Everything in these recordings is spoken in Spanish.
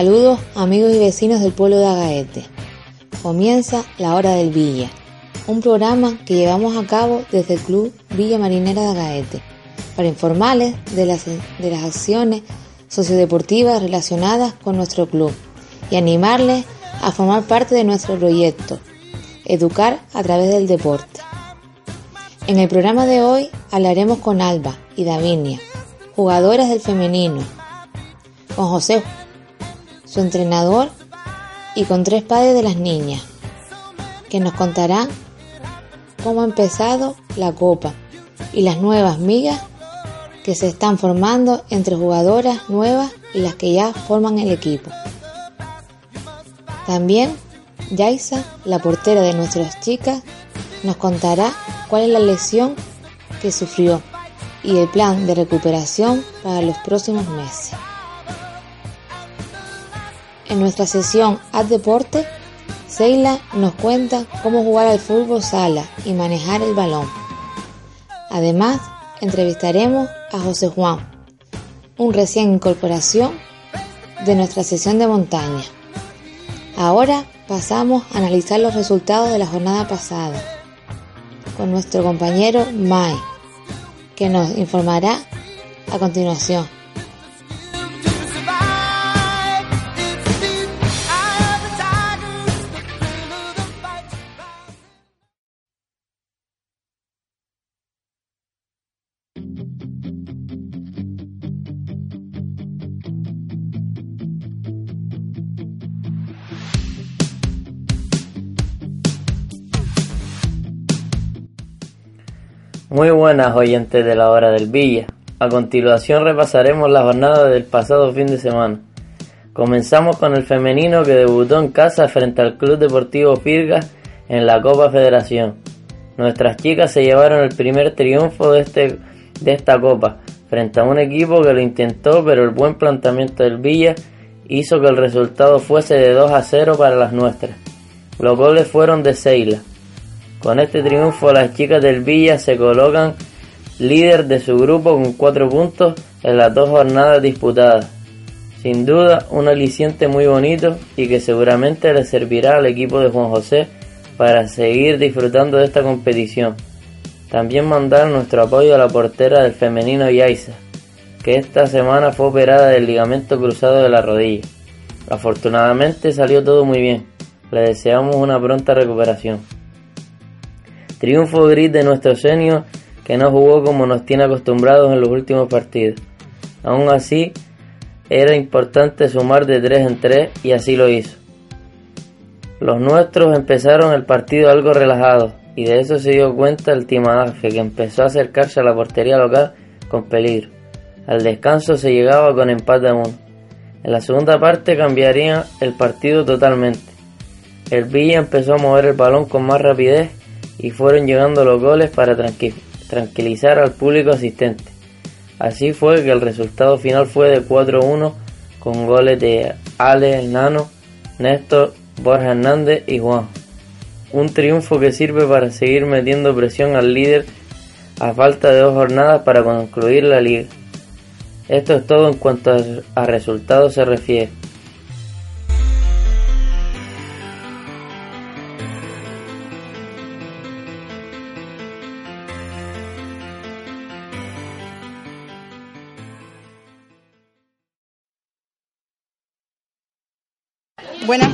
Saludos amigos y vecinos del pueblo de Agaete. Comienza la hora del Villa, un programa que llevamos a cabo desde el Club Villa Marinera de Agaete para informarles de las, de las acciones sociodeportivas relacionadas con nuestro club y animarles a formar parte de nuestro proyecto, educar a través del deporte. En el programa de hoy hablaremos con Alba y Davinia, jugadoras del femenino, con José, su entrenador, y con tres padres de las niñas, que nos contarán cómo ha empezado la copa y las nuevas migas que se están formando entre jugadoras nuevas y las que ya forman el equipo. También Yaisa, la portera de nuestras chicas, nos contará cuál es la lesión que sufrió y el plan de recuperación para los próximos meses. En nuestra sesión Ad Deporte, Seila nos cuenta cómo jugar al fútbol sala y manejar el balón. Además, entrevistaremos a José Juan, un recién incorporación de nuestra sesión de montaña. Ahora pasamos a analizar los resultados de la jornada pasada con nuestro compañero Mai, que nos informará a continuación. Muy buenas oyentes de la hora del Villa. A continuación repasaremos la jornada del pasado fin de semana. Comenzamos con el femenino que debutó en casa frente al Club Deportivo Firgas en la Copa Federación. Nuestras chicas se llevaron el primer triunfo de, este, de esta copa frente a un equipo que lo intentó pero el buen planteamiento del Villa hizo que el resultado fuese de 2 a 0 para las nuestras. Los goles fueron de Seila, con este triunfo las chicas del Villa se colocan líder de su grupo con cuatro puntos en las dos jornadas disputadas. Sin duda un aliciente muy bonito y que seguramente le servirá al equipo de Juan José para seguir disfrutando de esta competición. También mandar nuestro apoyo a la portera del femenino Yaisa, que esta semana fue operada del ligamento cruzado de la rodilla. Afortunadamente salió todo muy bien. Le deseamos una pronta recuperación. Triunfo gris de nuestro senio que no jugó como nos tiene acostumbrados en los últimos partidos. Aún así, era importante sumar de 3 en 3 y así lo hizo. Los nuestros empezaron el partido algo relajados y de eso se dio cuenta el Timadaje que empezó a acercarse a la portería local con peligro. Al descanso se llegaba con empate a uno. En la segunda parte cambiaría el partido totalmente. El Villa empezó a mover el balón con más rapidez y fueron llegando los goles para tranquilizar al público asistente. Así fue que el resultado final fue de 4-1 con goles de Ale, Nano, Néstor, Borja Hernández y Juan. Un triunfo que sirve para seguir metiendo presión al líder a falta de dos jornadas para concluir la liga. Esto es todo en cuanto a resultados se refiere.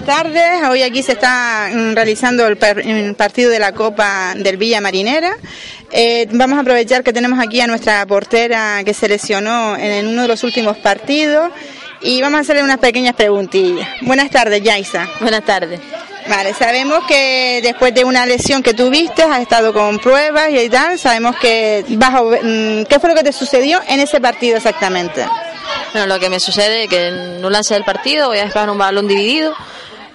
Tardes, hoy aquí se está mm, realizando el, partido de la Copa del Villa Marinera. Eh, vamos a aprovechar que tenemos aquí a nuestra portera que se lesionó en uno de los últimos partidos y vamos a hacerle unas pequeñas preguntillas. Buenas tardes, Yaisa. Buenas tardes. Vale, sabemos que después de una lesión que tuviste, has estado con pruebas y tal, sabemos que bajo, mm, ¿qué fue lo que te sucedió en ese partido exactamente? Bueno, lo que me sucede es que en un lance del partido voy a disparar un balón dividido,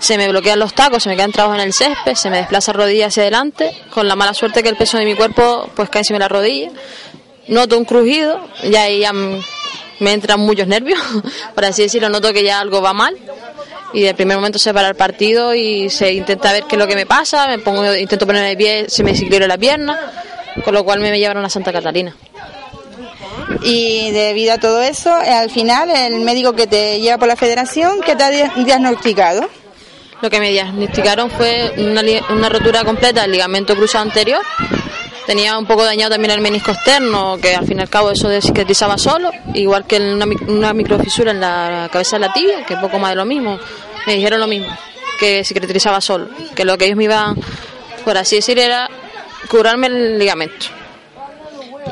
se me bloquean los tacos, se me quedan trabajos en el césped, se me desplaza rodilla hacia adelante, con la mala suerte que el peso de mi cuerpo pues cae encima de la rodilla. Noto un crujido, ya ahí ya me entran muchos nervios, por así decirlo, noto que ya algo va mal y de primer momento se para el partido y se intenta ver qué es lo que me pasa, me pongo, intento ponerme de pie, se me desequilibra la pierna, con lo cual me llevaron a Santa Catalina. Y debido a todo eso, al final, el médico que te lleva por la federación, ¿qué te ha diagnosticado? Lo que me diagnosticaron fue una, una rotura completa del ligamento cruzado anterior. Tenía un poco dañado también el menisco externo, que al fin y al cabo eso cicatrizaba solo, igual que una, microfisura en la cabeza de la tibia, que poco más de lo mismo. Me dijeron lo mismo, que cicatrizaba solo, que lo que ellos me iban, por así decir, era curarme el ligamento.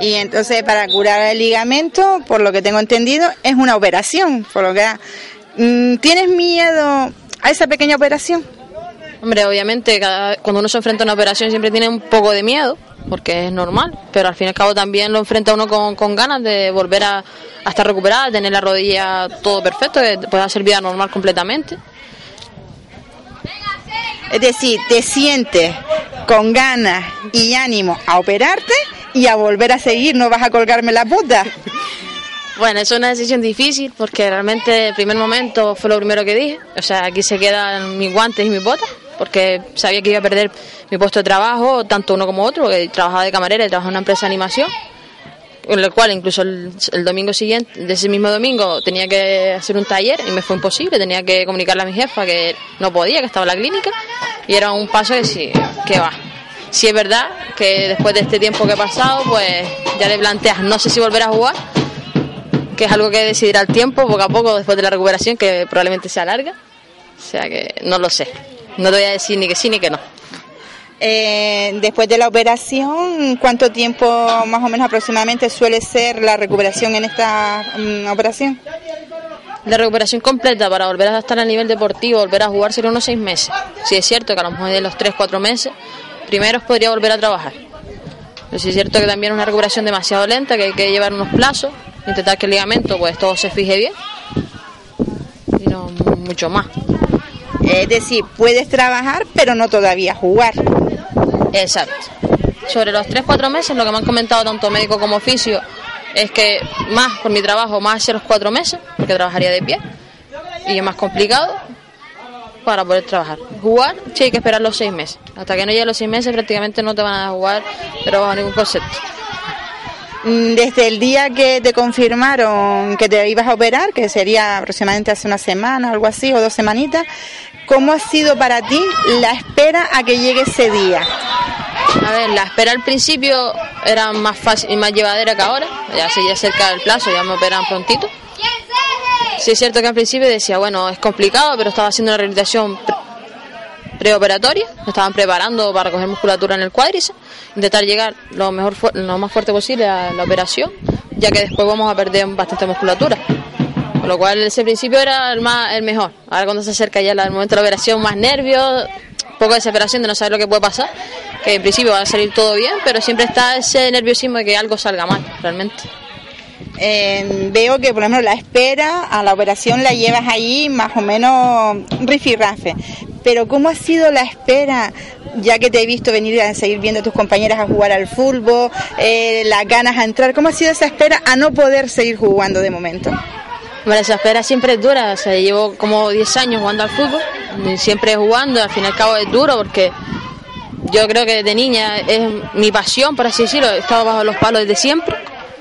Y entonces para curar el ligamento, por lo que tengo entendido, es una operación, por lo que mm, ¿Tienes miedo a esa pequeña operación? Hombre, obviamente cuando uno se enfrenta a una operación siempre tiene un poco de miedo, porque es normal, pero al fin y al cabo también lo enfrenta uno con, ganas de volver a, estar recuperada, tener la rodilla todo perfecto, que pueda ser vida normal completamente. Es decir, te sientes con ganas y ánimo a operarte y a volver a seguir, no vas a colgarme la puta. Bueno, es una decisión difícil porque realmente el primer momento fue lo primero que dije. O sea, aquí se quedan mis guantes y mis botas porque sabía que iba a perder mi puesto de trabajo, tanto uno como otro, que trabajaba de camarera y trabajaba en una empresa de animación, en el cual incluso el, domingo siguiente, de ese mismo domingo, tenía que hacer un taller y me fue imposible, tenía que comunicarle a mi jefa que no podía, que estaba en la clínica, y era un paso que sí, que va. Si es verdad que después de este tiempo que he pasado, pues ya le planteas, no sé si volver a jugar, que es algo que decidirá el tiempo poco a poco después de la recuperación, que probablemente sea larga. O sea que no lo sé. No te voy a decir ni que sí ni que no. Eh, después de la operación, ¿cuánto tiempo más o menos aproximadamente suele ser la recuperación en esta mm, operación? La recuperación completa para volver a estar a nivel deportivo, volver a jugar sería unos seis meses. Si es cierto que a lo mejor de los tres, cuatro meses, primero podría volver a trabajar. Pero si es cierto que también es una recuperación demasiado lenta, que hay que llevar unos plazos intentar que el ligamento pues todo se fije bien y no mucho más. Es decir, puedes trabajar pero no todavía jugar. Exacto. Sobre los 3-4 meses, lo que me han comentado tanto médico como oficio es que más por mi trabajo, más hacia los 4 meses, porque trabajaría de pie, y es más complicado para poder trabajar. Jugar, sí, hay que esperar los 6 meses. Hasta que no llegue los 6 meses prácticamente no te van a jugar, pero bajo ningún concepto. Mm, desde el día que te confirmaron que te ibas a operar, que sería aproximadamente hace una semana, algo así, o dos semanitas, ¿cómo ha sido para ti la espera a que llegue ese día? A ver, la espera al principio era más fácil y más llevadera que ahora, ya seguía cerca del plazo, ya me operan prontito. Sí es cierto que al principio decía, bueno, es complicado, pero estaba haciendo una rehabilitación preoperatoria, nos estaban preparando para coger musculatura en el cuádriceps, intentar llegar lo mejor lo más fuerte posible a la operación, ya que después vamos a perder bastante musculatura. Con lo cual ese principio era el más el mejor. Ahora cuando se acerca ya el momento de la operación, más nervios, poco de desesperación de no saber lo que puede pasar, que en principio va a salir todo bien, pero siempre está ese nerviosismo de que algo salga mal, realmente. Eh, veo que por ejemplo la espera a la operación la llevas ahí más o menos rifirrafe. Pero ¿cómo ha sido la espera, ya que te he visto venir a seguir viendo a tus compañeras a jugar al fútbol, eh, las ganas a entrar? ¿Cómo ha sido esa espera a no poder seguir jugando de momento? Bueno, esa espera siempre es dura, o sea, llevo como 10 años jugando al fútbol, siempre jugando, al fin y al cabo es duro porque yo creo que de niña es mi pasión, por así decirlo, he estado bajo los palos desde siempre,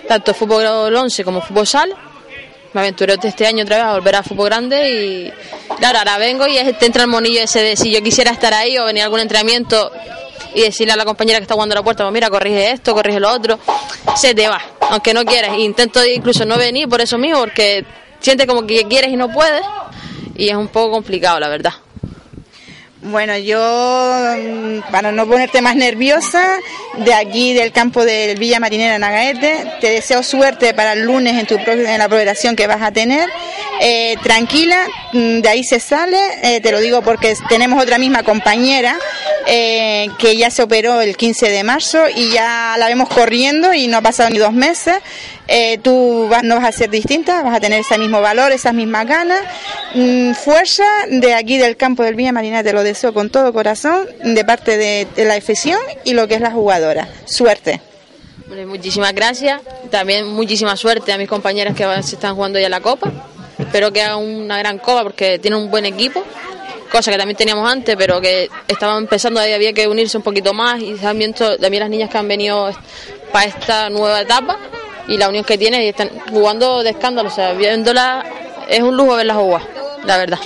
tanto fútbol 11 como fútbol sala me aventuré este año otra vez a volver a fútbol grande y claro, ahora vengo y te entra el monillo ese de si yo quisiera estar ahí o venir a algún entrenamiento y decirle a la compañera que está jugando a la puerta, pues mira, corrige esto, corrige lo otro, se te va, aunque no quieras. Intento incluso no venir por eso mismo, porque sientes como que quieres y no puedes y es un poco complicado, la verdad. Bueno, yo, mm, para no ponerte más nerviosa, de aquí del campo del Villa Marinera en Agaete, te deseo suerte para el lunes en, tu, en la programación que vas a tener. Eh, tranquila, mm, de ahí se sale, eh, te lo digo porque tenemos otra misma compañera eh, que ya se operó el 15 de marzo y ya la vemos corriendo y no ha pasado ni dos meses. Eh, tú vas, no vas a ser distinta, vas a tener ese mismo valor, esas mismas ganas. Mm, fuerza de aquí del campo del Villa Marina, te lo deseo con todo corazón, de parte de, la afición y lo que es la jugadora. Suerte. muchísimas gracias. También muchísima suerte a mis compañeras que se están jugando ya la Copa. Espero que hagan una gran Copa porque tienen un buen equipo cosa que también teníamos antes, pero que estaban empezando, había que unirse un poquito más y también, también las niñas que han venido para esta nueva etapa y la unión que tiene y están jugando de escándalo, o sea, viéndola es un lujo verla jugar, la verdad.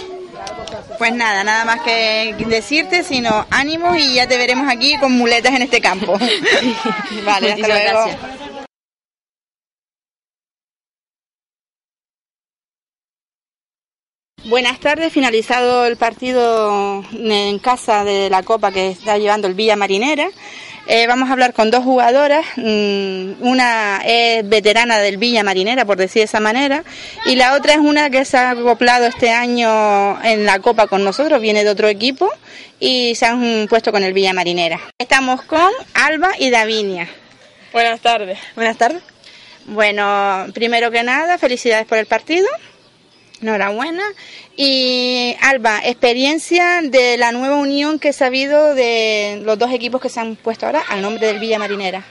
Pues nada, nada más que decirte, sino ánimos y ya te veremos aquí con muletas en este campo. vale, hasta luego. Gracias. Buenas tardes, finalizado el partido en casa de la Copa que está llevando el Villa Marinera. Eh, vamos a hablar con dos jugadoras, mm, una es veterana del Villa Marinera, por decir de esa manera, y la otra es una que se ha acoplado este año en la Copa con nosotros, viene de otro equipo y se han puesto con el Villa Marinera. Estamos con Alba y Davinia. Buenas tardes. Buenas tardes. Bueno, primero que nada, felicidades por el partido. Enhorabuena. Y Alba, experiencia de la nueva unión que se ha habido de los dos equipos que se han puesto ahora al nombre del Villa Marinera.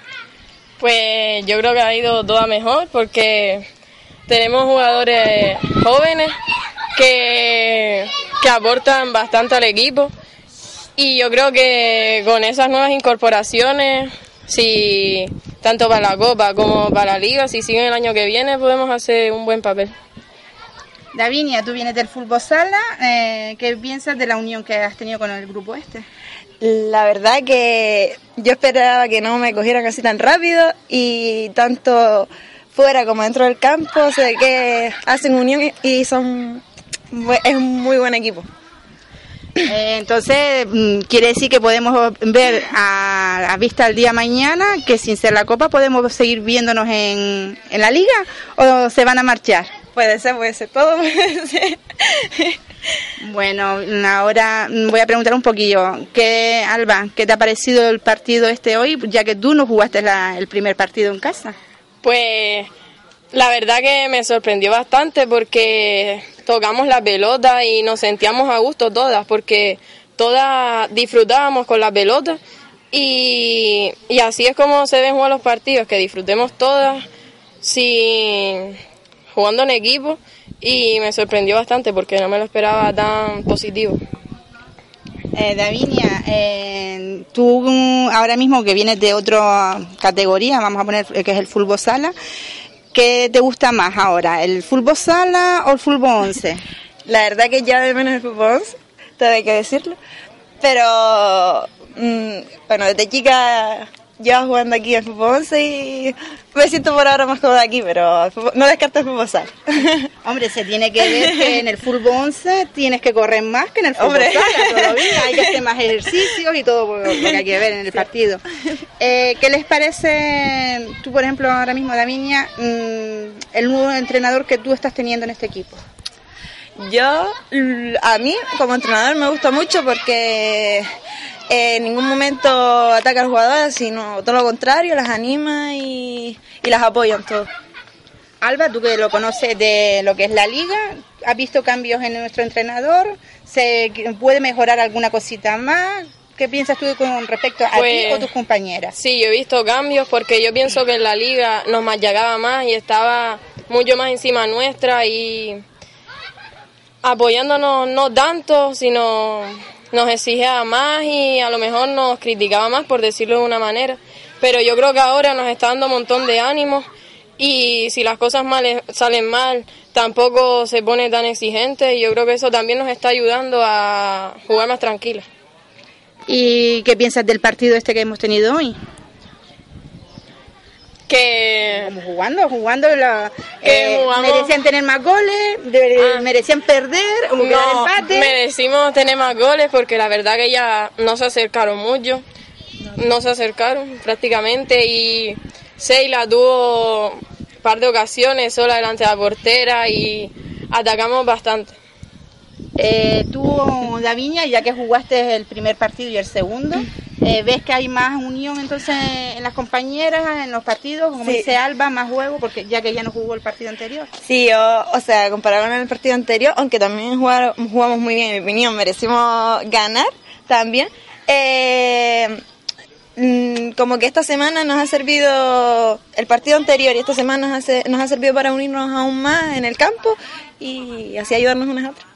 Pues yo creo que ha ido toda mejor porque tenemos jugadores jóvenes que, que aportan bastante al equipo y yo creo que con esas nuevas incorporaciones, si tanto para la Copa como para la Liga, si siguen el año que viene, podemos hacer un buen papel. Davinia, tú vienes del fútbol sala, eh, ¿qué piensas de la unión que has tenido con el grupo este? La verdad que yo esperaba que no me cogieran así tan rápido y tanto fuera como dentro del campo, sé que hacen unión y son es un muy buen equipo. Eh, entonces, mm, quiere decir que podemos ver a, a, vista el día mañana que sin ser la Copa podemos seguir viéndonos en, en la liga o se van a marchar. Puede ser, puede ser, todo puede ser. Bueno, ahora voy a preguntar un poquillo. ¿Qué, Alba, qué te ha parecido el partido este hoy, ya que tú no jugaste el primer partido en casa? Pues la verdad que me sorprendió bastante porque tocamos la pelota y nos sentíamos a gusto todas, porque todas disfrutábamos con la pelota y, y así es como se ven jugar los partidos, que disfrutemos todas sin jugando en equipo y me sorprendió bastante porque no me lo esperaba tan positivo. Eh, Davinia, eh, tú ahora mismo que vienes de otra categoría, vamos a poner eh, que es el fútbol sala, ¿qué te gusta más ahora, el fútbol sala o el fútbol 11? La verdad que ya de menos el fútbol 11, hay que decirlo, pero mm, bueno, desde chica ya jugando aquí en fútbol 11 y me siento por ahora más cómoda aquí, pero no descarto el fútbol sala. Hombre, se tiene que ver que en el fútbol 11 tienes que correr más que en el fútbol sala todavía, hay que hacer más ejercicios y todo lo que hay que ver en el partido. Eh, ¿Qué les parece, tú por ejemplo ahora mismo, Davinia, mm, el nuevo entrenador que tú estás teniendo en este equipo? Yo, a mí como entrenador me gusta mucho porque en ningún momento ataca a las jugadoras, sino todo lo contrario, las anima y, las apoya en todo. Alba, tú que lo conoces de lo que es la liga, ¿has visto cambios en nuestro entrenador? ¿Se puede mejorar alguna cosita más? ¿Qué piensas tú con respecto a ti o pues, tus compañeras? Sí, yo he visto cambios porque yo pienso que en la liga nos machacaba más y estaba mucho más encima nuestra y apoyándonos no tanto, sino nos exigía más y a lo mejor nos criticaba más, por decirlo de una manera. Pero yo creo que ahora nos está dando un montón de ánimo y si las cosas mal, salen mal, tampoco se pone tan exigente y yo creo que eso también nos está ayudando a jugar más tranquila. ¿Y qué piensas del partido este que hemos tenido hoy? Que como jugando, jugando la, eh, merecían tener más goles, ah. merecían perder o no, empate. Merecimos tener más goles porque la verdad que ya no se acercaron mucho, no se acercaron prácticamente y Seila tuvo un par de ocasiones sola delante de la portera y atacamos bastante. Eh, tú, Daviña, ya que jugaste el primer partido y el segundo, eh, ¿ves que hay más unión entonces en las compañeras, en los partidos? Como dice Alba, más juego, porque ya que ya no jugó el partido anterior. Sí, o, sea, comparado con el partido anterior, aunque también jugamos muy bien, en mi opinión, merecimos ganar también. Eh, mm, como que esta semana nos ha servido, el partido anterior y esta semana nos ha, nos ha servido para unirnos aún más en el campo y así ayudarnos unas a otras.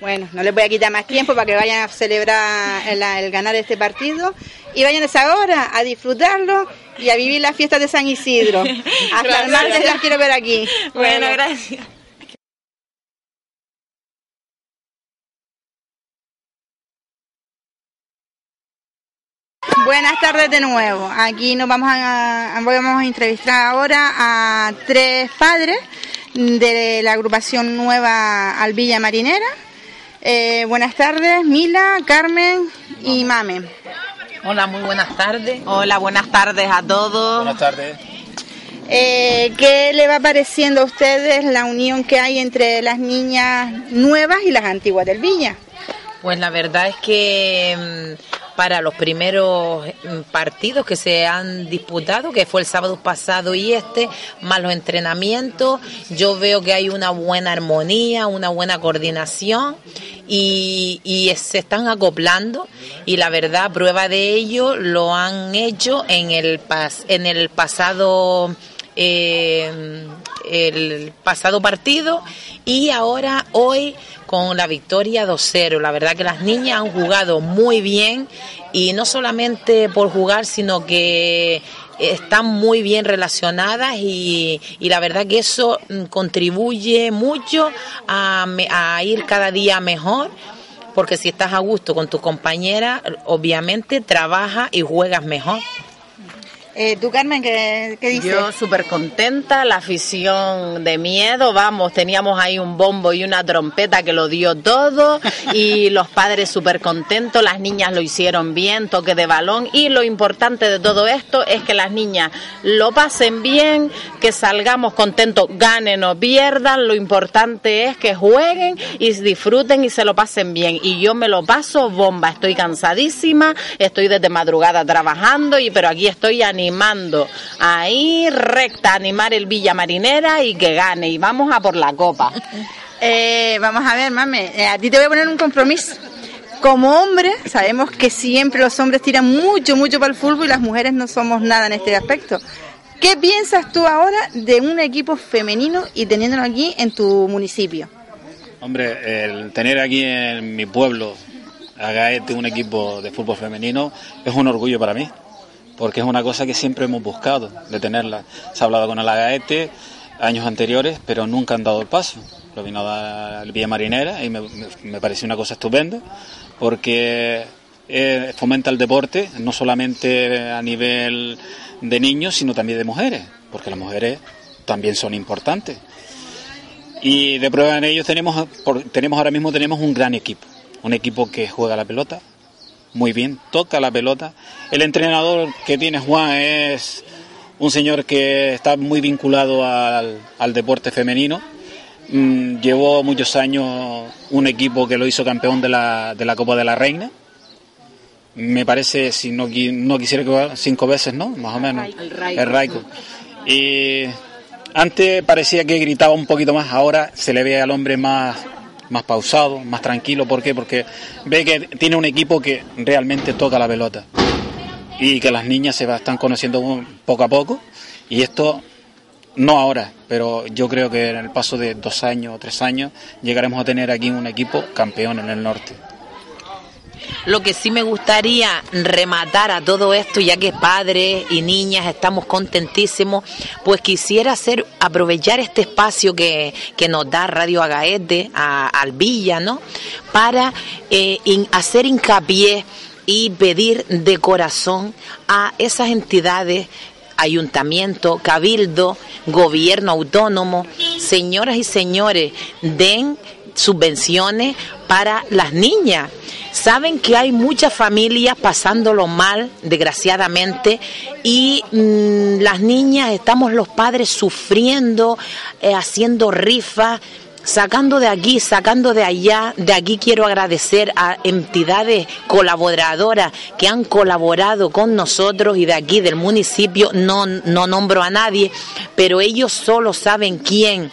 Bueno, no les voy a quitar más tiempo para que vayan a celebrar el, ganar este partido y vayan ahora a disfrutarlo y a vivir las fiestas de San Isidro. Hasta el martes las quiero ver aquí. bueno. gracias. Buenas tardes de nuevo. Aquí nos vamos a, vamos a entrevistar ahora a tres padres de la agrupación nueva Alvilla Marinera. Eh, buenas tardes, Mila, Carmen y Mame. Hola, muy buenas tardes. Hola, buenas tardes a todos. Buenas tardes. Eh, ¿Qué le va pareciendo a ustedes la unión que hay entre las niñas nuevas y las antiguas del Villa? Pues la verdad es que mm, para los primeros mm, partidos que se han disputado, que fue el sábado pasado y este, más los entrenamientos. Yo veo que hay una buena armonía, una buena coordinación y, se están acoplando y la verdad, prueba de ello lo han hecho en el, pas, en el pasado eh, el pasado partido y ahora hoy con la victoria 2-0. La verdad que las niñas han jugado muy bien y no solamente por jugar, sino que están muy bien relacionadas y, la verdad que eso mm, contribuye mucho a, a ir cada día mejor porque si estás a gusto con tu compañera, obviamente trabaja y juegas mejor. Eh, ¿Tú, Carmen, qué, qué dices? Yo súper contenta, la afición de miedo, vamos, teníamos ahí un bombo y una trompeta que lo dio todo y los padres súper contentos, las niñas lo hicieron bien, toque de balón y lo importante de todo esto es que las niñas lo pasen bien, que salgamos contentos, ganen o pierdan, lo importante es que jueguen y disfruten y se lo pasen bien y yo me lo paso bomba, estoy cansadísima, estoy desde madrugada trabajando y pero aquí estoy animada animando ahí recta, animar el Villa Marinera y que gane. Y vamos a por la copa. Eh, vamos a ver, mame, eh, a ti te voy a poner un compromiso. Como hombre, sabemos que siempre los hombres tiran mucho, mucho para el fútbol y las mujeres no somos nada en este aspecto. ¿Qué piensas tú ahora de un equipo femenino y teniéndolo aquí en tu municipio? Hombre, el tener aquí en mi pueblo, Agaete, un equipo de fútbol femenino, es un orgullo para mí porque es una cosa que siempre hemos buscado de tenerla. Se ha hablado con el Agaete años anteriores, pero nunca han dado el paso. Lo vino a dar Villa Marinera y me, pareció una cosa estupenda, porque eh, fomenta el deporte, no solamente a nivel de niños, sino también de mujeres, porque las mujeres también son importantes. Y de prueba en ellos tenemos, tenemos ahora mismo tenemos un gran equipo, un equipo que juega la pelota, muy bien, toca la pelota. El entrenador que tiene Juan es un señor que está muy vinculado al, deporte femenino. Mm, llevó muchos años un equipo que lo hizo campeón de la, de la Copa de la Reina. Me parece, si no, no quisiera que cinco veces, ¿no? Más o menos. El Raico. Y antes parecía que gritaba un poquito más, ahora se le ve al hombre más más pausado, más tranquilo. ¿Por qué? Porque ve que tiene un equipo que realmente toca la pelota y que las niñas se están conociendo poco a poco. Y esto, no ahora, pero yo creo que en el paso de dos años o tres años llegaremos a tener aquí un equipo campeón en el norte. Lo que sí me gustaría rematar a todo esto, ya que padres y niñas estamos contentísimos, pues quisiera hacer, aprovechar este espacio que, nos da Radio Agaete, a, al ¿no? Para eh, hacer hincapié y pedir de corazón a esas entidades ayuntamiento, cabildo, gobierno autónomo, señoras y señores, den subvenciones para las niñas. Saben que hay muchas familias pasándolo mal, desgraciadamente, y mm, las niñas, estamos los padres sufriendo, eh, haciendo rifas, sacando de aquí, sacando de allá. De aquí quiero agradecer a entidades colaboradoras que han colaborado con nosotros y de aquí del municipio, no, no nombro a nadie, pero ellos solo saben quién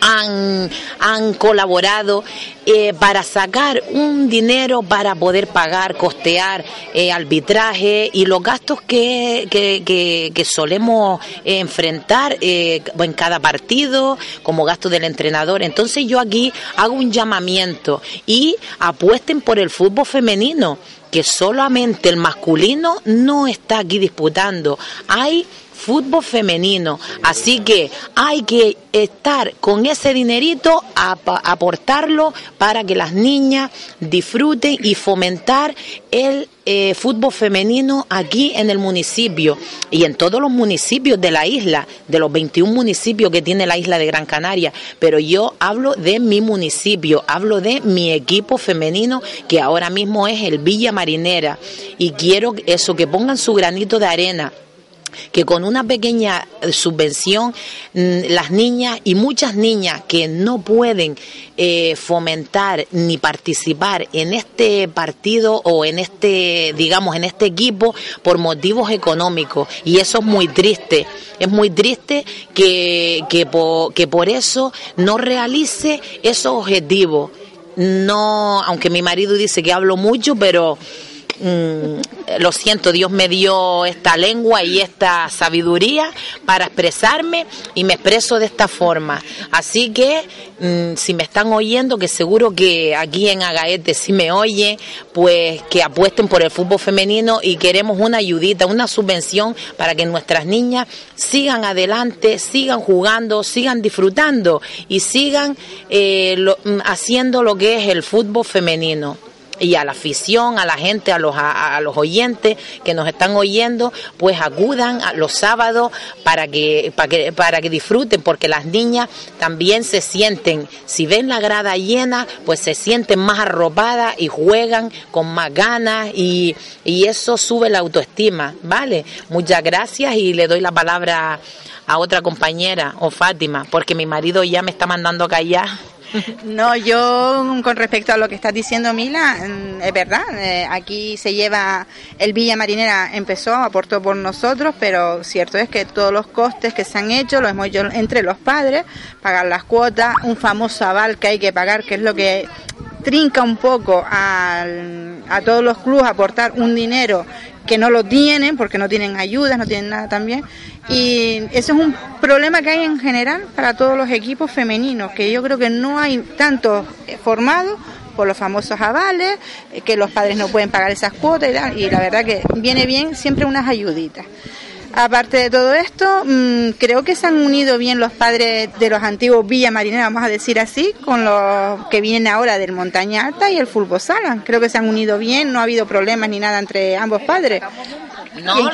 han, han colaborado eh, para sacar un dinero para poder pagar, costear eh, arbitraje y los gastos que, que, solemos enfrentar eh, en cada partido, como gastos del entrenador. Entonces yo aquí hago un llamamiento y apuesten por el fútbol femenino que solamente el masculino no está aquí disputando. Hay fútbol femenino. Así que hay que estar con ese dinerito, a, aportarlo para que las niñas disfruten y fomentar el eh, fútbol femenino aquí en el municipio y en todos los municipios de la isla, de los 21 municipios que tiene la isla de Gran Canaria. Pero yo hablo de mi municipio, hablo de mi equipo femenino que ahora mismo es el Villa Marinera y quiero eso, que pongan su granito de arena que con una pequeña subvención mm, las niñas y muchas niñas que no pueden eh, fomentar ni participar en este partido o en este, digamos, en este equipo por motivos económicos. Y eso es muy triste. Es muy triste que, que, que por eso no realice esos objetivos. No, aunque mi marido dice que hablo mucho, pero Mm, lo siento, Dios me dio esta lengua y esta sabiduría para expresarme y me expreso de esta forma. Así que mm, si me están oyendo, que seguro que aquí en Agaete si me oye, pues que apuesten por el fútbol femenino y queremos una ayudita, una subvención para que nuestras niñas sigan adelante, sigan jugando, sigan disfrutando y sigan eh, mm, haciendo lo que es el fútbol femenino y a la afición, a la gente, a los, a, los oyentes que nos están oyendo, pues acudan a los sábados para que, para que, para que disfruten, porque las niñas también se sienten, si ven la grada llena, pues se sienten más arropadas y juegan con más ganas y, y eso sube la autoestima, ¿vale? Muchas gracias y le doy la palabra a otra compañera o Fátima, porque mi marido ya me está mandando callar. No, yo con respecto a lo que estás diciendo, Mila, mm, es verdad. Eh, aquí se lleva el Villa Marinera empezó, aportó por nosotros, pero cierto es que todos los costes que se han hecho los hemos hecho entre los padres, pagar las cuotas, un famoso aval que hay que pagar, que es lo que trinca un poco a todos los clubes aportar un dinero que no lo tienen porque no tienen ayudas, no tienen nada también. Y eso es un problema que hay en general para todos los equipos femeninos, que yo creo que no hay tantos formados por los famosos avales, eh, que los padres no pueden pagar esas cuotas y, y la verdad que viene bien siempre unas ayuditas. Aparte de todo esto, mm, creo que se han unido bien los padres de los antiguos Villa Marinera, vamos a decir así, con los que vienen ahora del Montaña Alta y el Fútbol Sala. Creo que se han unido bien, no ha habido problemas ni nada entre ambos padres. No,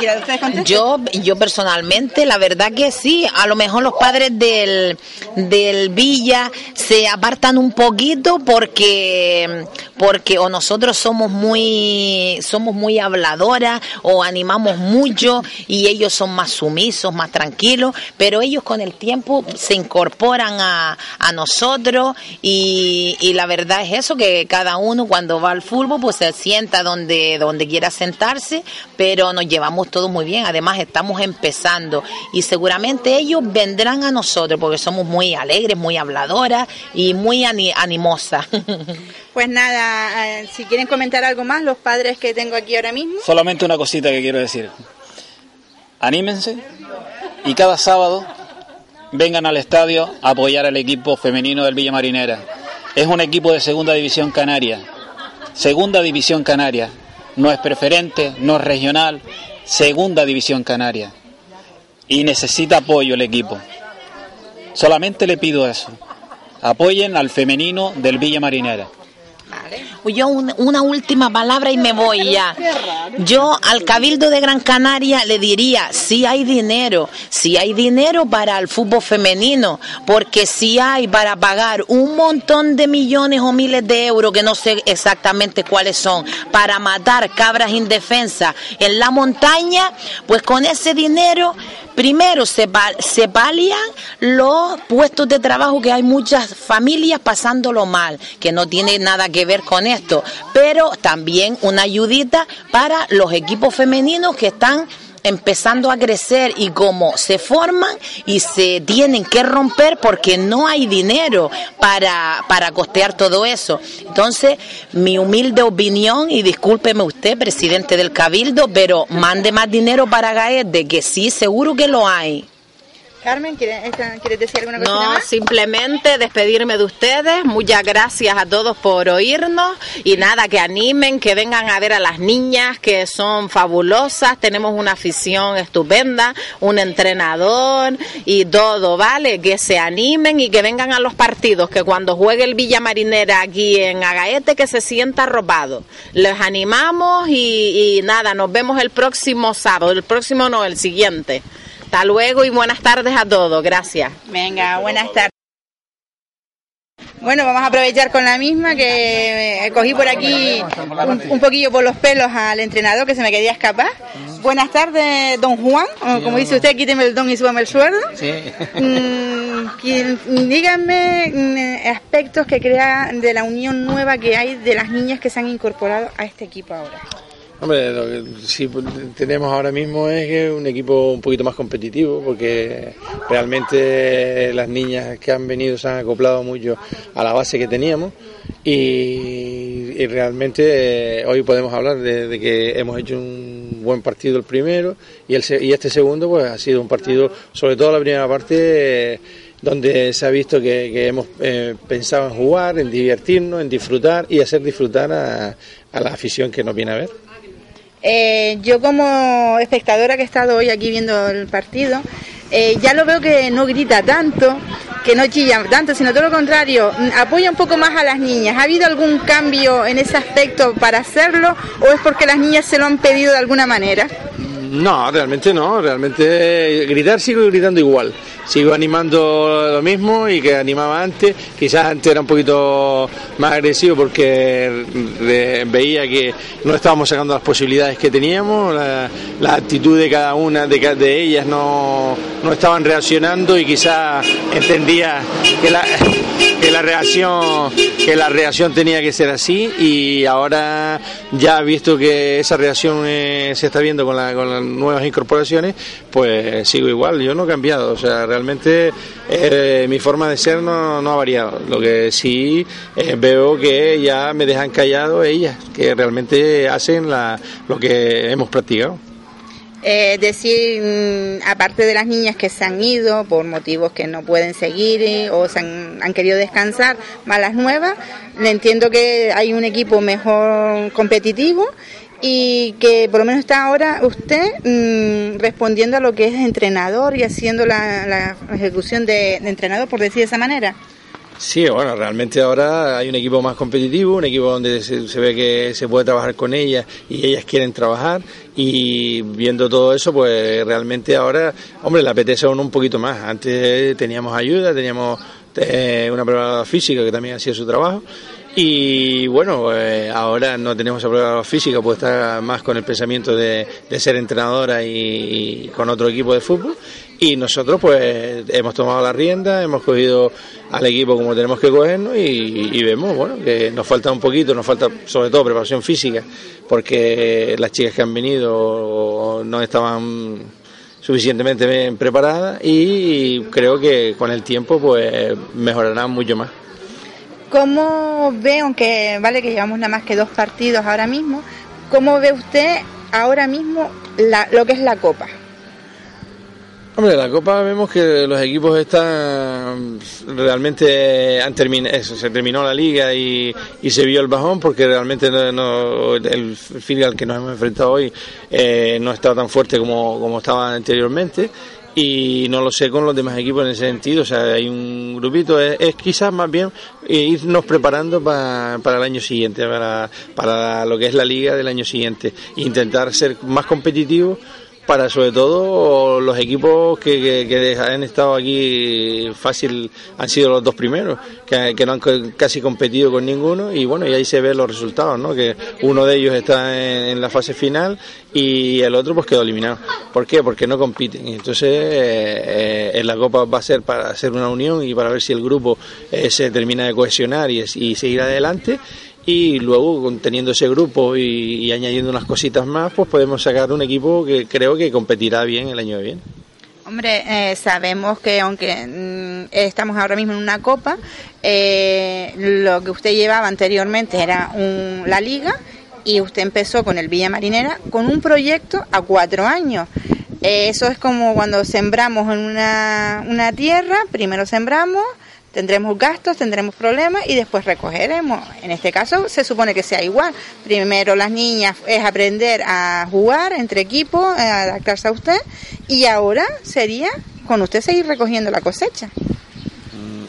yo, yo personalmente, la verdad que sí, a lo mejor los padres del, del Villa se apartan un poquito porque, porque o nosotros somos muy, somos muy habladoras o animamos mucho y ellos son más sumisos, más tranquilos, pero ellos con el tiempo se incorporan a, a nosotros y, y la verdad es eso, que cada uno cuando va al fútbol pues se sienta donde, donde quiera sentarse, pero nos llevamos todo muy bien. Además, estamos empezando y seguramente ellos vendrán a nosotros porque somos muy alegres, muy habladoras y muy animosas. Pues nada, eh, si quieren comentar algo más, los padres que tengo aquí ahora mismo. Solamente una cosita que quiero decir. Anímense y cada sábado vengan al estadio a apoyar al equipo femenino del Villa Marinera. Es un equipo de segunda división canaria. Segunda división canaria no es preferente, no es regional, segunda división canaria. Y necesita apoyo el equipo. Solamente le pido eso. Apoyen al femenino del Villa Marinera. Yo una última palabra y me voy ya. Yo al Cabildo de Gran Canaria le diría, si hay dinero, si hay dinero para el fútbol femenino, porque si hay para pagar un montón de millones o miles de euros, que no sé exactamente cuáles son, para matar cabras indefensas en la montaña, pues con ese dinero Primero, se, se palian los puestos de trabajo que hay muchas familias pasándolo mal, que no tiene nada que ver con esto, pero también una ayudita para los equipos femeninos que están empezando a crecer y como se forman y se tienen que romper porque no hay dinero para, para costear todo eso. Entonces, mi humilde opinión, y discúlpeme usted, presidente del Cabildo, pero mande más dinero para Gaete, que sí, seguro que lo hay. Carmen, ¿quieres, decir alguna cosa? No, simplemente despedirme de ustedes. Muchas gracias a todos por oírnos y nada, que animen, que vengan a ver a las niñas que son fabulosas. Tenemos una afición estupenda, un entrenador y todo, ¿vale? Que se animen y que vengan a los partidos, que cuando juegue el Villa Marinera aquí en Agaete, que se sienta arropado. Les animamos y, y nada, nos vemos el próximo sábado, el próximo no, el siguiente. Hasta luego y buenas tardes a todos. Gracias. Venga, buenas tardes. Bueno, vamos a aprovechar con la misma que cogí por aquí un, poquillo por los pelos al entrenador que se me quería escapar. Buenas tardes, don Juan. como dice usted, quíteme el don y súbame el sueldo. Sí. Mm, díganme mm, aspectos que crea de la unión nueva que hay de las niñas que se han incorporado a este equipo ahora. Hombre, lo que sí tenemos ahora mismo es un equipo un poquito más competitivo porque realmente las niñas que han venido se han acoplado mucho a la base que teníamos y, realmente eh, hoy podemos hablar de, que hemos hecho un buen partido el primero y, el, y este segundo pues ha sido un partido, sobre todo la primera parte, donde se ha visto que, hemos eh, pensado en jugar, en divertirnos, en disfrutar y hacer disfrutar a la afición que nos viene a ver. Eh, yo como espectadora que he estado hoy aquí viendo el partido, eh, ya lo veo que no grita tanto, que no chilla tanto, sino todo lo contrario, apoya un poco más a las niñas. ¿Ha habido algún cambio en ese aspecto para hacerlo o es porque las niñas se lo han pedido de alguna manera? No, realmente no, realmente gritar sigo gritando igual sigo animando lo mismo y que animaba antes. Quizás antes era un poquito más agresivo porque veía que no estábamos sacando las posibilidades que teníamos, la, actitud de cada una de, ellas no, no, estaban reaccionando y quizás entendía que la, que la reacción que la reacción tenía que ser así y ahora ya visto que esa reacción eh, se está viendo con, la, con las nuevas incorporaciones, pues sigo igual, yo no he cambiado, o sea, realmente eh, mi forma de ser no, ha variado. Lo que sí eh, veo que ya me dejan callado ellas, que realmente hacen lo que hemos practicado. Eh, decir, mm, aparte de las niñas que se han ido por motivos que no pueden seguir o se han, han, querido descansar, más las nuevas, le entiendo que hay un equipo mejor competitivo y que por lo menos está ahora usted mm, respondiendo a lo que es entrenador y haciendo la, ejecución de, entrenador, por decir de esa manera. Sí, bueno, realmente ahora hay un equipo más competitivo, un equipo donde se, ve que se puede trabajar con ellas y ellas quieren trabajar y viendo todo eso, pues realmente ahora, hombre, le apetece a uno un poquito más. Antes teníamos ayuda, teníamos eh, una preparadora física que también hacía su trabajo y bueno, eh, ahora no tenemos prueba física, pues está más con el pensamiento de, ser entrenadora y, con otro equipo de fútbol. Y nosotros pues hemos tomado la rienda, hemos cogido al equipo como tenemos que cogernos y, vemos, bueno, que nos falta un poquito, nos falta sobre todo preparación física, porque las chicas que han venido no estaban suficientemente bien preparadas y creo que con el tiempo pues mejorarán mucho más. ¿Cómo ve, aunque vale que llevamos nada más que dos partidos ahora mismo, cómo ve usted ahora mismo lo que es la Copa? Hombre, la Copa vemos que los equipos están realmente han terminado, se terminó la liga y, se vio el bajón porque realmente el filial que nos hemos enfrentado hoy eh, no está tan fuerte como, como estaba anteriormente y no lo sé con los demás equipos en ese sentido. O sea, hay un grupito, es, quizás más bien irnos preparando para, para el año siguiente, para, para lo que es la liga del año siguiente, intentar ser más competitivos para sobre todo los equipos que, que, han estado aquí fácil han sido los dos primeros, que, no han casi competido con ninguno y bueno, y ahí se ven los resultados, ¿no? que uno de ellos está en, la fase final y el otro pues quedó eliminado. ¿Por qué? Porque no compiten. Entonces eh, en la Copa va a ser para hacer una unión y para ver si el grupo eh, se termina de cohesionar y, y seguir adelante y luego teniendo ese grupo y, añadiendo unas cositas más, pues podemos sacar un equipo que creo que competirá bien el año de bien. Hombre, eh, sabemos que aunque mm, estamos ahora mismo en una copa, eh, lo que usted llevaba anteriormente era la liga y usted empezó con el Villa Marinera con un proyecto a cuatro años. Eh, eso es como cuando sembramos en una, una tierra, primero sembramos, tendremos gastos, tendremos problemas y después recogeremos. En este caso se supone que sea igual. Primero las niñas es aprender a jugar entre equipos, a adaptarse a usted y ahora sería con usted seguir recogiendo la cosecha.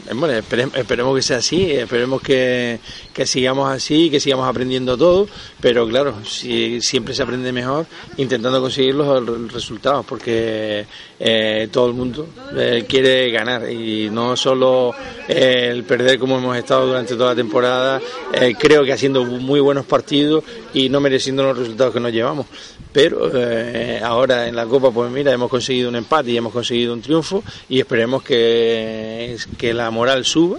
Eh, bueno, esperemos, que sea así, esperemos que, sigamos así, que sigamos aprendiendo todo, pero claro, si, siempre se aprende mejor intentando conseguir los resultados, porque eh, todo el mundo eh, quiere ganar y no solo el perder como hemos estado durante toda la temporada, creo que haciendo muy buenos partidos y no mereciendo los resultados que nos llevamos. Pero ahora en la Copa, pues mira, hemos conseguido un empate y hemos conseguido un triunfo y esperemos que, que la moral suba,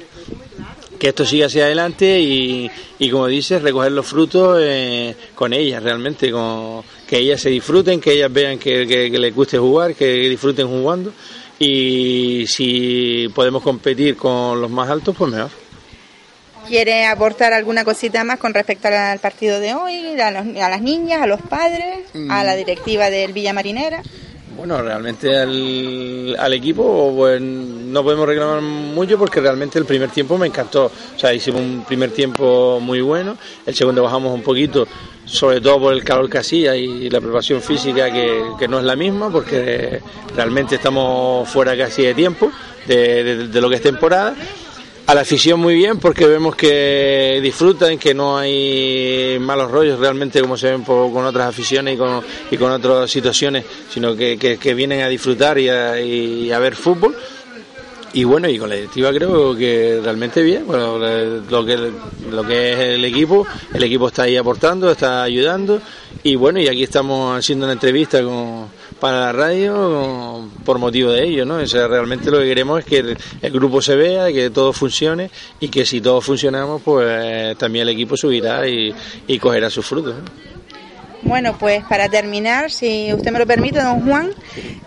que esto siga hacia adelante y, como dices, recoger los frutos eh, con ellas realmente, con, que ellas se disfruten, que ellas vean que, les guste jugar, que disfruten jugando y si podemos competir con los más altos, pues mejor. ¿Quiere aportar alguna cosita más con respecto al partido de hoy, a, a las niñas, a los padres, a la mm. directiva del Villa Marinera? Bueno, realmente al, equipo pues, no podemos reclamar mucho porque realmente el primer tiempo me encantó. O sea, hicimos un primer tiempo muy bueno, el segundo bajamos un poquito, sobre todo por el calor que hacía y la preparación física que, no es la misma porque realmente estamos fuera casi de tiempo de lo que es temporada a la afición muy bien porque vemos que disfrutan, que no hay malos rollos realmente como se ven con otras aficiones y con, y con otras situaciones, sino que, que, vienen a disfrutar y a, y a, ver fútbol. Y bueno, y con la directiva creo que realmente bien, bueno, lo que, lo que es el equipo, el equipo está ahí aportando, está ayudando y bueno, y aquí estamos haciendo una entrevista con para la radio por motivo de ello, ¿no? O sea, realmente lo que queremos es que el, grupo se vea, que todo funcione y que si todos funcionamos, pues también el equipo subirá y, cogerá sus frutos. Bueno, pues para terminar, si usted me lo permite, don Juan,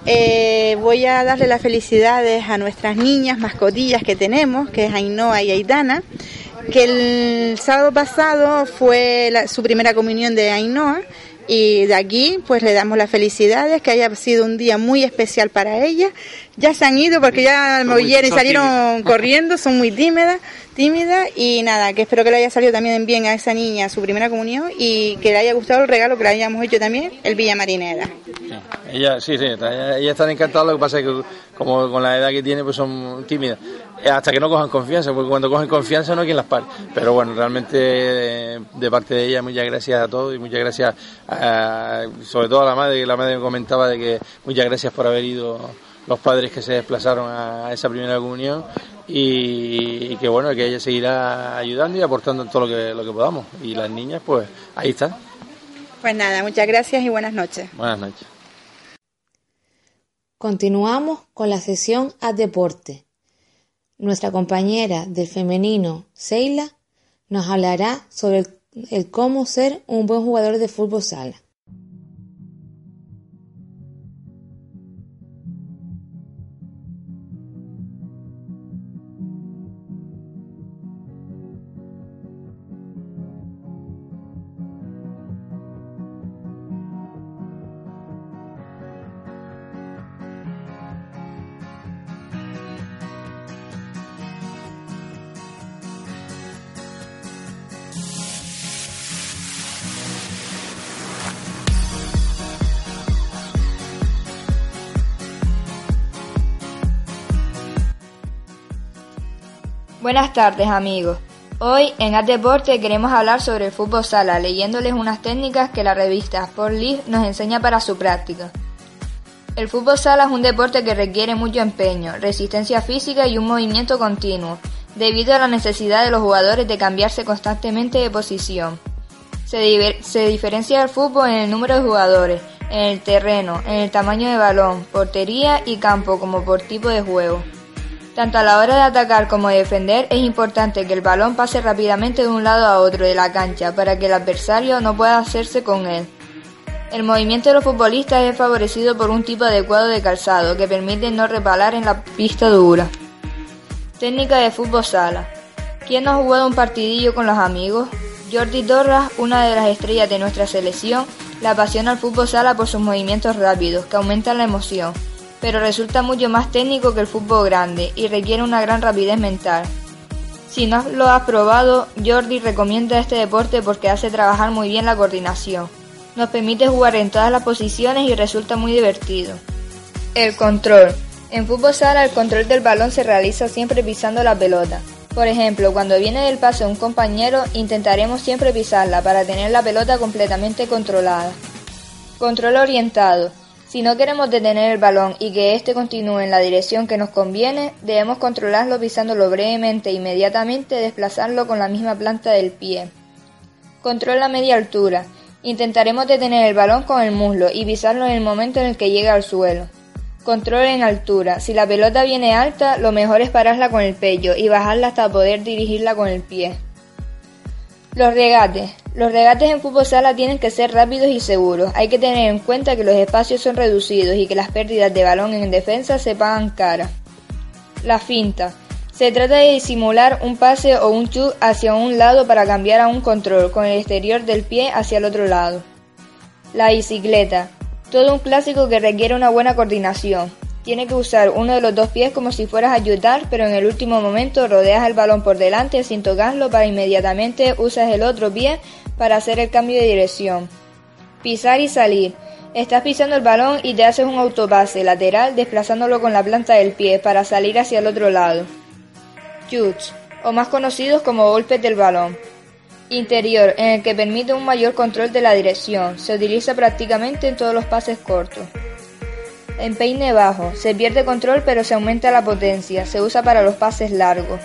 eh, voy a darle las felicidades a nuestras niñas mascotillas que tenemos, que es Ainhoa y Aitana, que el sábado pasado fue su primera comunión de Ainhoa y de aquí, pues le damos las felicidades, que haya sido un día muy especial para ella. Ya se han ido porque ya me oyeron y salieron corriendo, son muy tímidas, tímidas y nada, que espero que le haya salido también bien a esa niña su primera comunión y que le haya gustado el regalo que le hayamos hecho también, el Villa Marinera. ella, sí, sí, ella, están encantadas, lo que pasa es que como con la edad que tiene, pues son tímidas. Eh, hasta que no cojan confianza, porque cuando cogen confianza no hay quien las pare. Pero bueno, realmente eh, de parte de ella muchas gracias a todos y muchas gracias sobre todo a la madre, que la madre me comentaba de que muchas gracias por haber ido los padres que se desplazaron a esa primera comunión y, que bueno, que ella seguirá ayudando y aportando todo lo que, lo que podamos. Y las niñas, pues ahí están. Pues nada, muchas gracias y buenas noches. Buenas noches. Continuamos con la sesión a deporte. Nuestra compañera del femenino, Seila, nos hablará sobre el, cómo ser un buen jugador de fútbol sala. Buenas tardes amigos. Hoy en At Deporte queremos hablar sobre el fútbol sala, leyéndoles unas técnicas que la revista Sport nos enseña para su práctica. El fútbol sala es un deporte que requiere mucho empeño, resistencia física y un movimiento continuo, debido a la necesidad de los jugadores de cambiarse constantemente de posición. Se, se diferencia del fútbol en el número de jugadores, en el terreno, en el tamaño de balón, portería y campo como por tipo de juego. Tanto a la hora de atacar como de defender es importante que el balón pase rápidamente de un lado a otro de la cancha para que el adversario no pueda hacerse con él. El movimiento de los futbolistas es favorecido por un tipo adecuado de calzado que permite no repalar en la pista dura. Técnica de fútbol sala. ¿Quién no ha jugado un partidillo con los amigos? Jordi Torras, una de las estrellas de nuestra selección, la apasiona el fútbol sala por sus movimientos rápidos, que aumentan la emoción pero resulta mucho más técnico que el fútbol grande y requiere una gran rapidez mental. Si no lo has probado, Jordi recomienda este deporte porque hace trabajar muy bien la coordinación. Nos permite jugar en todas las posiciones y resulta muy divertido. El control. En fútbol sala el control del balón se realiza siempre pisando la pelota. Por ejemplo, cuando viene del paso un compañero, intentaremos siempre pisarla para tener la pelota completamente controlada. Control orientado. Si no queremos detener el balón y que éste continúe en la dirección que nos conviene, debemos controlarlo pisándolo brevemente e inmediatamente desplazarlo con la misma planta del pie. Control a media altura. Intentaremos detener el balón con el muslo y pisarlo en el momento en el que llegue al suelo. Control en altura. Si la pelota viene alta, lo mejor es pararla con el pecho y bajarla hasta poder dirigirla con el pie. Los regates. Los regates en fútbol sala tienen que ser rápidos y seguros. Hay que tener en cuenta que los espacios son reducidos y que las pérdidas de balón en defensa se pagan cara. La finta. Se trata de disimular un pase o un chut hacia un lado para cambiar a un control con el exterior del pie hacia el otro lado. La bicicleta. Todo un clásico que requiere una buena coordinación. Tiene que usar uno de los dos pies como si fueras a ayudar, pero en el último momento rodeas el balón por delante sin tocarlo para inmediatamente usas el otro pie para hacer el cambio de dirección. Pisar y salir. Estás pisando el balón y te haces un autopase lateral desplazándolo con la planta del pie para salir hacia el otro lado. Shoots, o más conocidos como golpes del balón. Interior, en el que permite un mayor control de la dirección. Se utiliza prácticamente en todos los pases cortos. En peine bajo, se pierde control pero se aumenta la potencia, se usa para los pases largos.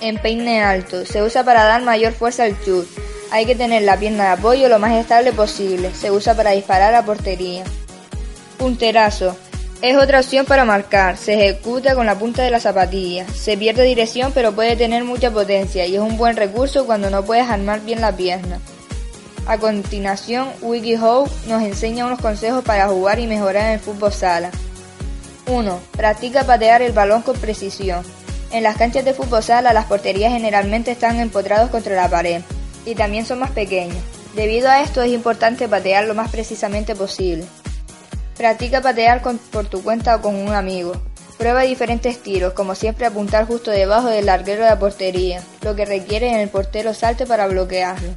En peine alto, se usa para dar mayor fuerza al chut. Hay que tener la pierna de apoyo lo más estable posible, se usa para disparar a portería. Punterazo, es otra opción para marcar, se ejecuta con la punta de la zapatilla, se pierde dirección pero puede tener mucha potencia y es un buen recurso cuando no puedes armar bien la pierna. A continuación, WikiHow nos enseña unos consejos para jugar y mejorar en el fútbol sala. 1. Practica patear el balón con precisión. En las canchas de fútbol sala las porterías generalmente están empotrados contra la pared y también son más pequeños. Debido a esto es importante patear lo más precisamente posible. Practica patear por tu cuenta o con un amigo. Prueba diferentes tiros, como siempre apuntar justo debajo del larguero de la portería, lo que requiere en el portero salte para bloquearlo.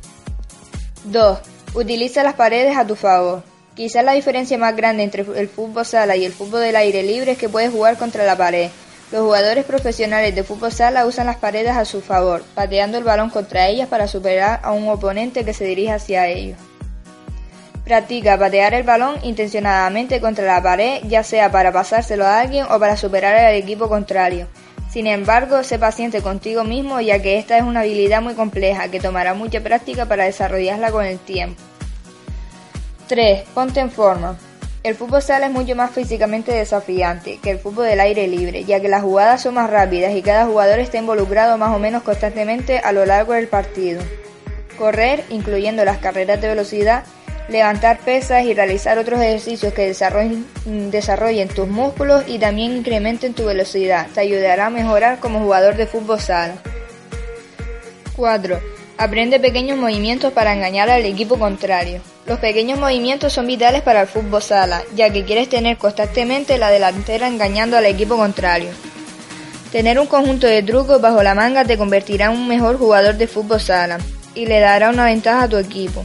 2. Utiliza las paredes a tu favor. Quizás la diferencia más grande entre el fútbol sala y el fútbol del aire libre es que puedes jugar contra la pared. Los jugadores profesionales de fútbol sala usan las paredes a su favor, pateando el balón contra ellas para superar a un oponente que se dirige hacia ellos. Practica patear el balón intencionadamente contra la pared, ya sea para pasárselo a alguien o para superar al equipo contrario. Sin embargo, sé paciente contigo mismo ya que esta es una habilidad muy compleja que tomará mucha práctica para desarrollarla con el tiempo. 3. Ponte en forma. El fútbol sala es mucho más físicamente desafiante que el fútbol del aire libre, ya que las jugadas son más rápidas y cada jugador está involucrado más o menos constantemente a lo largo del partido. Correr, incluyendo las carreras de velocidad, levantar pesas y realizar otros ejercicios que desarrollen, tus músculos y también incrementen tu velocidad. Te ayudará a mejorar como jugador de fútbol sala. 4. Aprende pequeños movimientos para engañar al equipo contrario. Los pequeños movimientos son vitales para el fútbol sala, ya que quieres tener constantemente la delantera engañando al equipo contrario. Tener un conjunto de trucos bajo la manga te convertirá en un mejor jugador de fútbol sala y le dará una ventaja a tu equipo.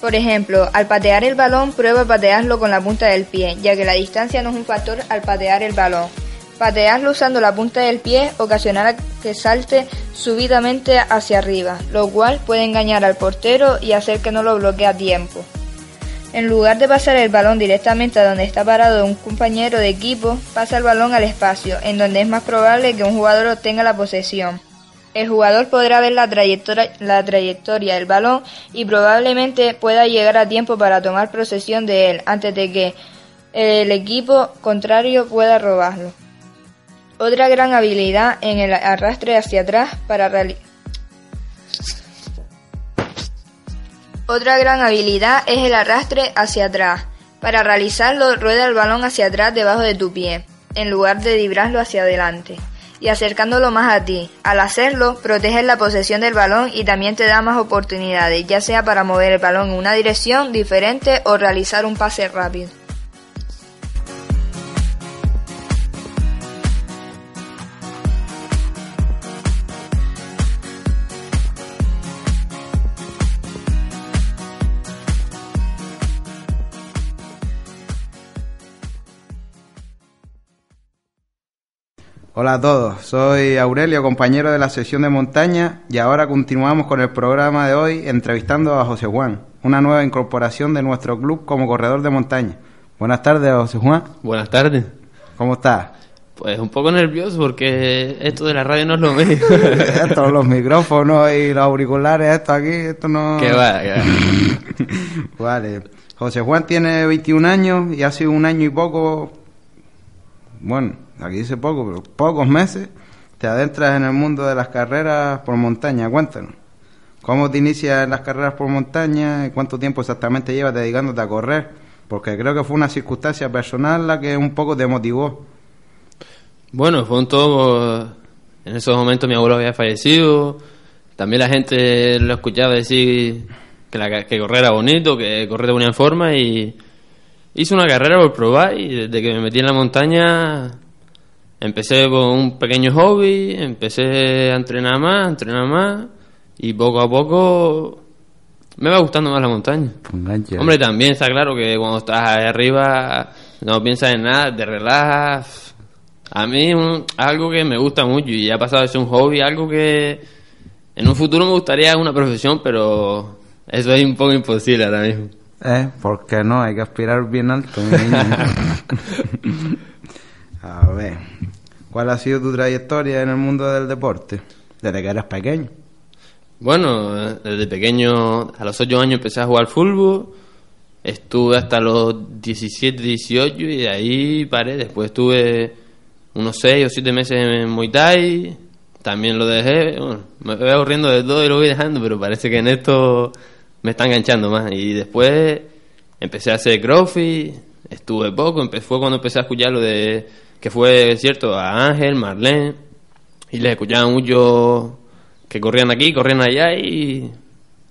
Por ejemplo, al patear el balón, prueba a patearlo con la punta del pie, ya que la distancia no es un factor al patear el balón. Patearlo usando la punta del pie ocasionará que salte súbitamente hacia arriba, lo cual puede engañar al portero y hacer que no lo bloquee a tiempo. En lugar de pasar el balón directamente a donde está parado un compañero de equipo, pasa el balón al espacio, en donde es más probable que un jugador obtenga la posesión. El jugador podrá ver la trayectoria, la trayectoria del balón y probablemente pueda llegar a tiempo para tomar posesión de él antes de que el equipo contrario pueda robarlo. Otra gran habilidad en el arrastre hacia atrás para realizar Otra gran habilidad es el arrastre hacia atrás. Para realizarlo, rueda el balón hacia atrás debajo de tu pie, en lugar de vibrarlo hacia adelante, y acercándolo más a ti. Al hacerlo, proteges la posesión del balón y también te da más oportunidades, ya sea para mover el balón en una dirección diferente o realizar un pase rápido. Hola a todos, soy Aurelio, compañero de la sesión de montaña y ahora continuamos con el programa de hoy entrevistando a José Juan, una nueva incorporación de nuestro club como corredor de montaña. Buenas tardes, José Juan. Buenas tardes. ¿Cómo estás? Pues un poco nervioso porque esto de la radio no es lo mismo. Estos, los micrófonos y los auriculares, esto aquí, esto no... Que va, que va. vale. José Juan tiene 21 años y hace un año y poco, bueno, aquí dice poco, pero pocos meses, te adentras en el mundo de las carreras por montaña. Cuéntanos, ¿cómo te inicias en las carreras por montaña? y ¿Cuánto tiempo exactamente llevas dedicándote a correr? Porque creo que fue una circunstancia personal la que un poco te motivó. Bueno, fue un todo. En esos momentos mi abuelo había fallecido. También la gente lo escuchaba decir que, la, correr era bonito, que correr de buena forma y hice una carrera por probar y desde que me metí en la montaña empecé con un pequeño hobby, empecé a entrenar más, a entrenar más y poco a poco me va gustando más la montaña. Hombre, también está claro que cuando estás ahí arriba no piensas en nada, te relajas. A mí es algo que me gusta mucho y ha pasado de ser un hobby, algo que en un futuro me gustaría una profesión, pero eso es un poco imposible ahora mismo. Eh, ¿por qué no? Hay que aspirar bien alto, mi niño. A ver, ¿cuál ha sido tu trayectoria en el mundo del deporte? Desde que eras pequeño. Bueno, desde pequeño, a los 8 años empecé a jugar fútbol. Estuve hasta los 17, 18 y de ahí paré. Después estuve unos 6 o 7 meses en Muay Thai. También lo dejé. Bueno, me voy aburriendo de todo y lo voy dejando, pero parece que en esto me está enganchando más. Y después empecé a hacer crossfit. Estuve poco. Fue cuando empecé a escuchar lo de que fue cierto a Ángel, Marlene. Y les escuchaba mucho que corrían aquí, corrían allá y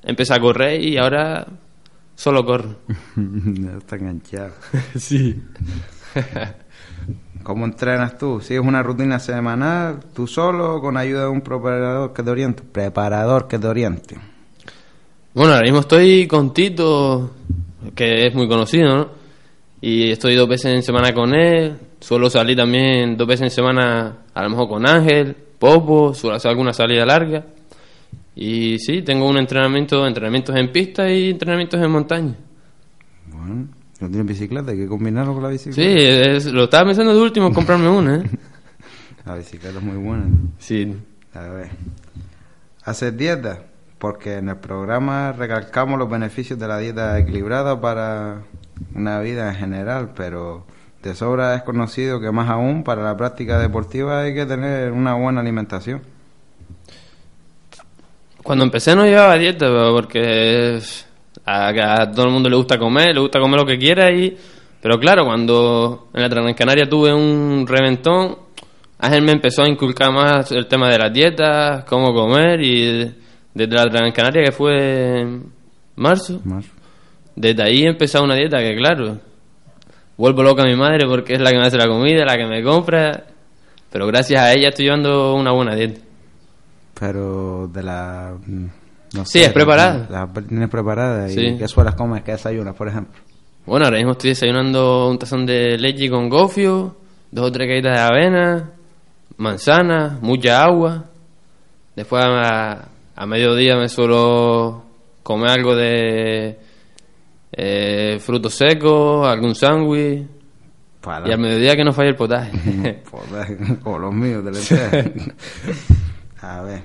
empecé a correr y ahora solo corro. Está enganchado. sí. ¿Cómo entrenas tú? ¿Sigues una rutina semanal, tú solo o con ayuda de un preparador que te oriente? Preparador que te oriente. Bueno, ahora mismo estoy con Tito, que es muy conocido, ¿no? Y estoy dos veces en semana con él. Suelo salir también dos veces en semana, a lo mejor con Ángel, Popo, suelo hacer alguna salida larga. Y sí, tengo un entrenamiento, entrenamientos en pista y entrenamientos en montaña. Bueno, no tienes bicicleta, hay que combinarlo con la bicicleta. Sí, es- lo estaba pensando de último comprarme una, ¿eh? La bicicleta es muy buena. Sí. A ver. ¿Haces dieta? Porque en el programa recalcamos los beneficios de la dieta equilibrada para una vida en general, pero de sobra es conocido que más aún para la práctica deportiva hay que tener una buena alimentación. Cuando empecé no llevaba dieta, porque a, a todo el mundo le gusta comer, le gusta comer lo que quiera y... Pero claro, cuando en la Transcanaria tuve un reventón, Ángel me empezó a inculcar más el tema de las dietas, cómo comer y desde la Transcanaria que fue en marzo, desde ahí he empezado una dieta que claro, vuelvo loca a mi madre porque es la que me hace la comida, la que me compra, pero gracias a ella estoy llevando una buena dieta. Pero de la... mm, No Sí, es preparada. La tienes preparada y qué suelas comes, qué desayunas, por ejemplo. Bueno, ahora mismo estoy desayunando un tazón de leche con gofio, dos o tres galletas de avena, manzana, mucha agua. Después a, a mediodía me suelo comer algo de eh, frutos secos, algún sándwich. Para. Y al mediodía que no falle el potaje. Joder, como los míos lentejas. A ver.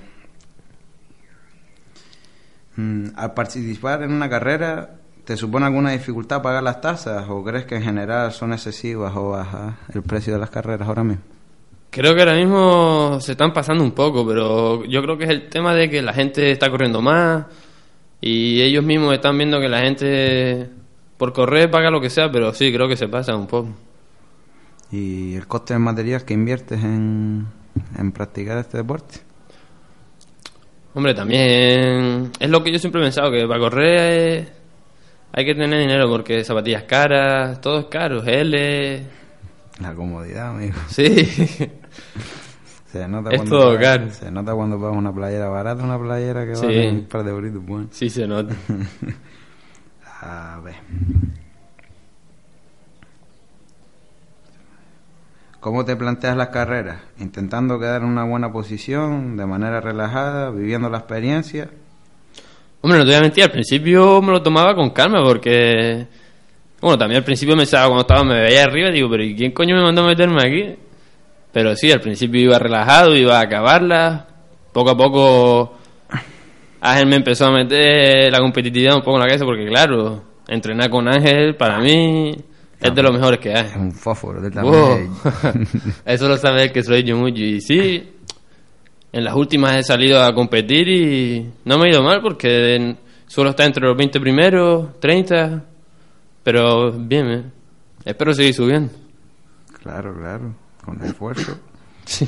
Mm, Al participar en una carrera, ¿te supone alguna dificultad pagar las tasas o crees que en general son excesivas o bajas el precio de las carreras ahora mismo? Creo que ahora mismo se están pasando un poco, pero yo creo que es el tema de que la gente está corriendo más y ellos mismos están viendo que la gente por correr paga lo que sea, pero sí, creo que se pasa un poco. ¿Y el coste del material que inviertes en, en practicar este deporte? Hombre, también es lo que yo siempre he pensado, que para correr hay que tener dinero porque zapatillas caras, todo es caro, L... La comodidad, amigo. Sí. Se nota, Es cuando todo pagas- caro. se nota cuando pagas una playera barata, una playera que Sí. vale un par de euritos. Bueno. Sí, se nota. A ver. ¿Cómo te planteas las carreras? ¿Intentando quedar en una buena posición, de manera relajada, viviendo la experiencia? Hombre, no te voy a mentir, al principio me lo tomaba con calma porque... Bueno, también al principio me estaba, cuando estaba, me veía arriba, digo, pero ¿y quién coño me mandó a meterme aquí? Pero sí, al principio iba relajado, iba a acabarla. Poco a poco Ángel me empezó a meter la competitividad un poco en la cabeza porque, claro, entrenar con Ángel para mí es de los mejores que hay. Es un fósforo de Wow. Eso lo sabe que soy yo mucho. Y sí, en las últimas he salido a competir y no me ha ido mal porque suelo estar entre los 20 primeros, 30, pero bien, eh. espero seguir subiendo. Claro, claro, con esfuerzo. Sí.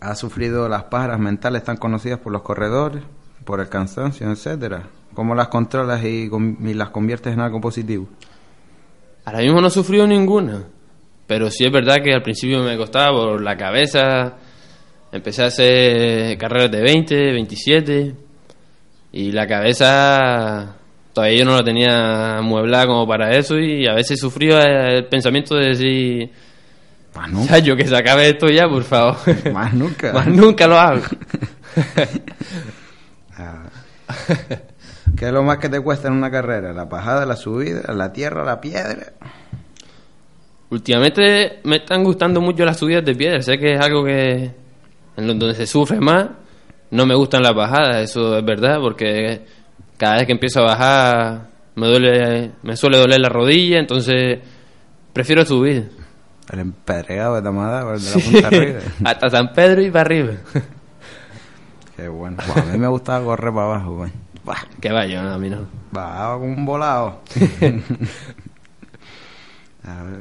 ¿Has sufrido las paras mentales tan conocidas por los corredores, por el cansancio, etcétera? ¿Cómo las controlas y, las conviertes en algo positivo? Ahora mismo no he sufrido ninguna, pero sí es verdad que al principio me costaba por la cabeza. Empecé a hacer carreras de 20, 27 y la cabeza todavía yo no la tenía amueblada como para eso y a veces sufría el pensamiento de decir, Más "Ya, yo que se acabe esto ya, por favor. Más nunca. Más nunca lo hago. Ah. ¿Qué es lo más que te cuesta en una carrera? ¿La bajada, la subida, la tierra, la piedra? Últimamente me están gustando mucho las subidas de piedra. Sé que es algo que en donde se sufre más. No me gustan las bajadas, eso es verdad, porque cada vez que empiezo a bajar me duele, me suele doler la rodilla, entonces prefiero subir. El empedregado de Tamadá, el de la punta arriba. Hasta San Pedro y para arriba. Qué bueno. Buah, a mí me gustaba correr para abajo, güey. No, a mí no. Bajaba como un volado. A ver,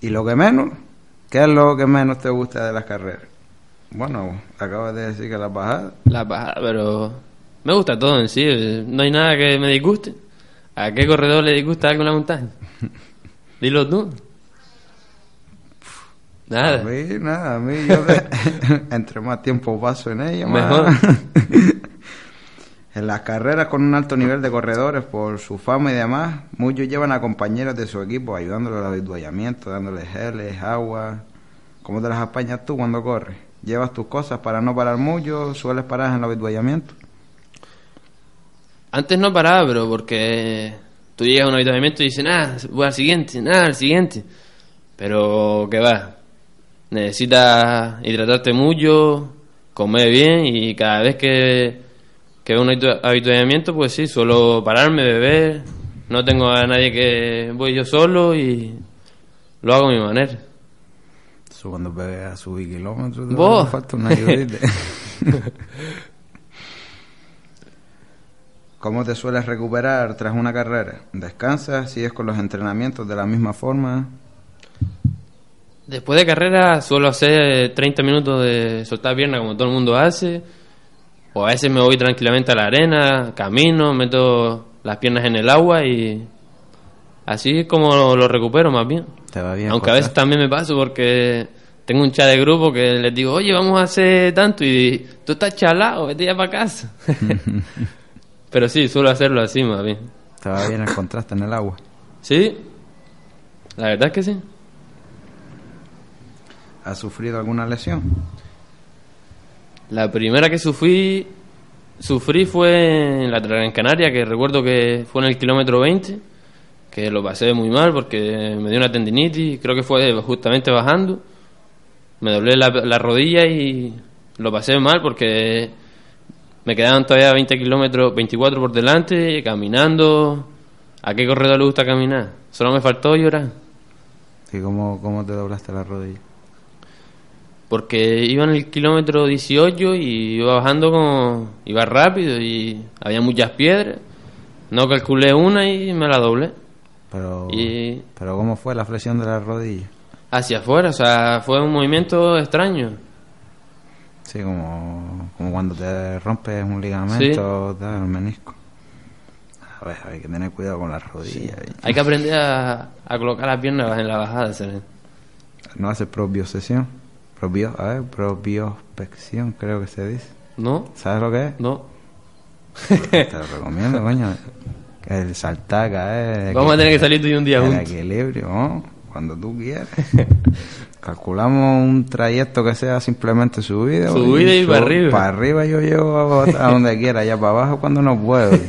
¿Y lo que menos? ¿Qué es lo que menos te gusta de las carreras? Bueno, acabas de decir que las bajadas. La bajada, pero me gusta todo en sí. eh, No hay nada que me disguste. ¿A qué corredor le disgusta algo en la montaña? Dilo tú. Nada. A mí, nada, a mí yo entre más tiempo paso en ella, más... Mejor. en las carreras con un alto nivel de corredores por su fama y demás, muchos llevan a compañeros de su equipo ayudándoles al habituallamiento, dándoles geles, agua. ¿Cómo te las apañas tú cuando corres? ¿Llevas tus cosas para no parar mucho? ¿Sueles parar en el habituallamiento? Antes no paraba, pero porque tú llegas a un habituamiento y dices, nada, voy al siguiente, nada, al siguiente. Pero que va, necesitas hidratarte mucho, comer bien y cada vez que, que veo un habitu- habituallamiento, pues sí, suelo pararme, beber. No tengo a nadie que voy yo solo y lo hago a mi manera. Eso cuando pegues a subir kilómetros, Vos. falta una ayudita. ¿Cómo te sueles recuperar tras una carrera? ¿Descansas? ¿Sigues con los entrenamientos de la misma forma? Después de carrera suelo hacer 30 minutos de soltar pierna como todo el mundo hace. O a veces me voy tranquilamente a la arena, camino, meto las piernas en el agua y así es como lo, lo recupero más bien. Te va bien. Aunque a veces también me paso porque tengo un chat de grupo que les digo, oye, vamos a hacer tanto y tú estás chalado, vete ya para casa. Pero sí, suelo hacerlo así más bien. Te va bien el contraste en el agua. Sí, la verdad es que sí. ¿Has sufrido alguna lesión? La primera que sufrí, sufrí fue en la Gran Canaria, que recuerdo que fue en el kilómetro 20, que lo pasé muy mal porque me dio una tendinitis, creo que fue justamente bajando. Me doblé la, la rodilla y lo pasé mal porque me quedaban todavía 20 kilómetros, 24 por delante, caminando. ¿A qué corredor le gusta caminar? Solo me faltó llorar. ¿Y cómo, cómo te doblaste la rodilla? Porque iba en el kilómetro 18 y iba bajando como... Iba rápido y había muchas piedras. No calculé una y me la doblé. Pero, Y pero ¿cómo fue la flexión de la rodilla? hacia afuera, o sea, fue un movimiento extraño. Sí, como, como cuando te rompes un ligamento, tal, el menisco. A ver, hay que tener cuidado con las rodillas. Hay que aprender a, a colocar las piernas en la bajada. ¿sabes? No hace probiosesión. Probio, a ver, probiospección, creo que se dice. ¿No? ¿Sabes lo que es? No. Te lo recomiendo, coño. El saltar, caer. Vamos a tener que salir tú y un día El juntos. equilibrio, ¿no? Cuando tú quieras. Calculamos un trayecto que sea simplemente subida. Subida y para arriba. Para arriba yo llevo a donde quiera, allá para abajo cuando no puedo.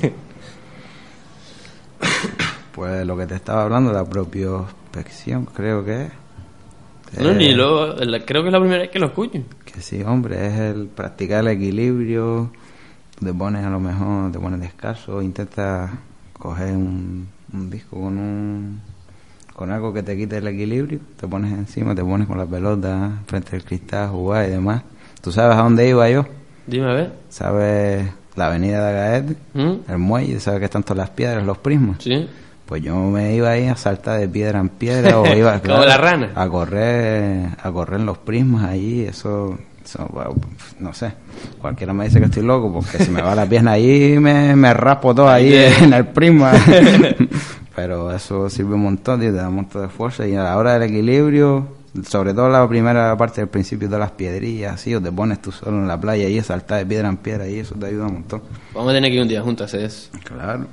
Pues lo que te estaba hablando, la propiospección, creo que es. No, Eh, ni lo, la- creo que es la primera vez que lo escucho. Que sí, hombre, es el practicar el equilibrio. Te pones a lo mejor, te pones descalzo, intentas coger un, un disco con un con algo que te quite el equilibrio, te pones encima, te pones con la pelota frente al cristal, jugar y demás. ¿Tú sabes a dónde iba yo? Dime a ver. ¿Sabes la avenida de Agaete? ¿Mm? El muelle, ¿sabes que están todas las piedras, los prismas? Sí. Pues yo me iba ahí a saltar de piedra en piedra o iba Como la rana. a correr a correr en los prismas allí, eso, no sé. Cualquiera me dice que estoy loco porque si me va la pierna allí me, me raspo todo ahí Ahí. en el prisma. Pero eso sirve un montón y te da un montón de fuerza y a la hora del equilibrio, sobre todo la primera parte del principio de las piedrillas, así, o te pones tú solo en la playa y saltar de piedra en piedra y eso te ayuda un montón. Vamos a tener que ir un día hacer eso. Claro.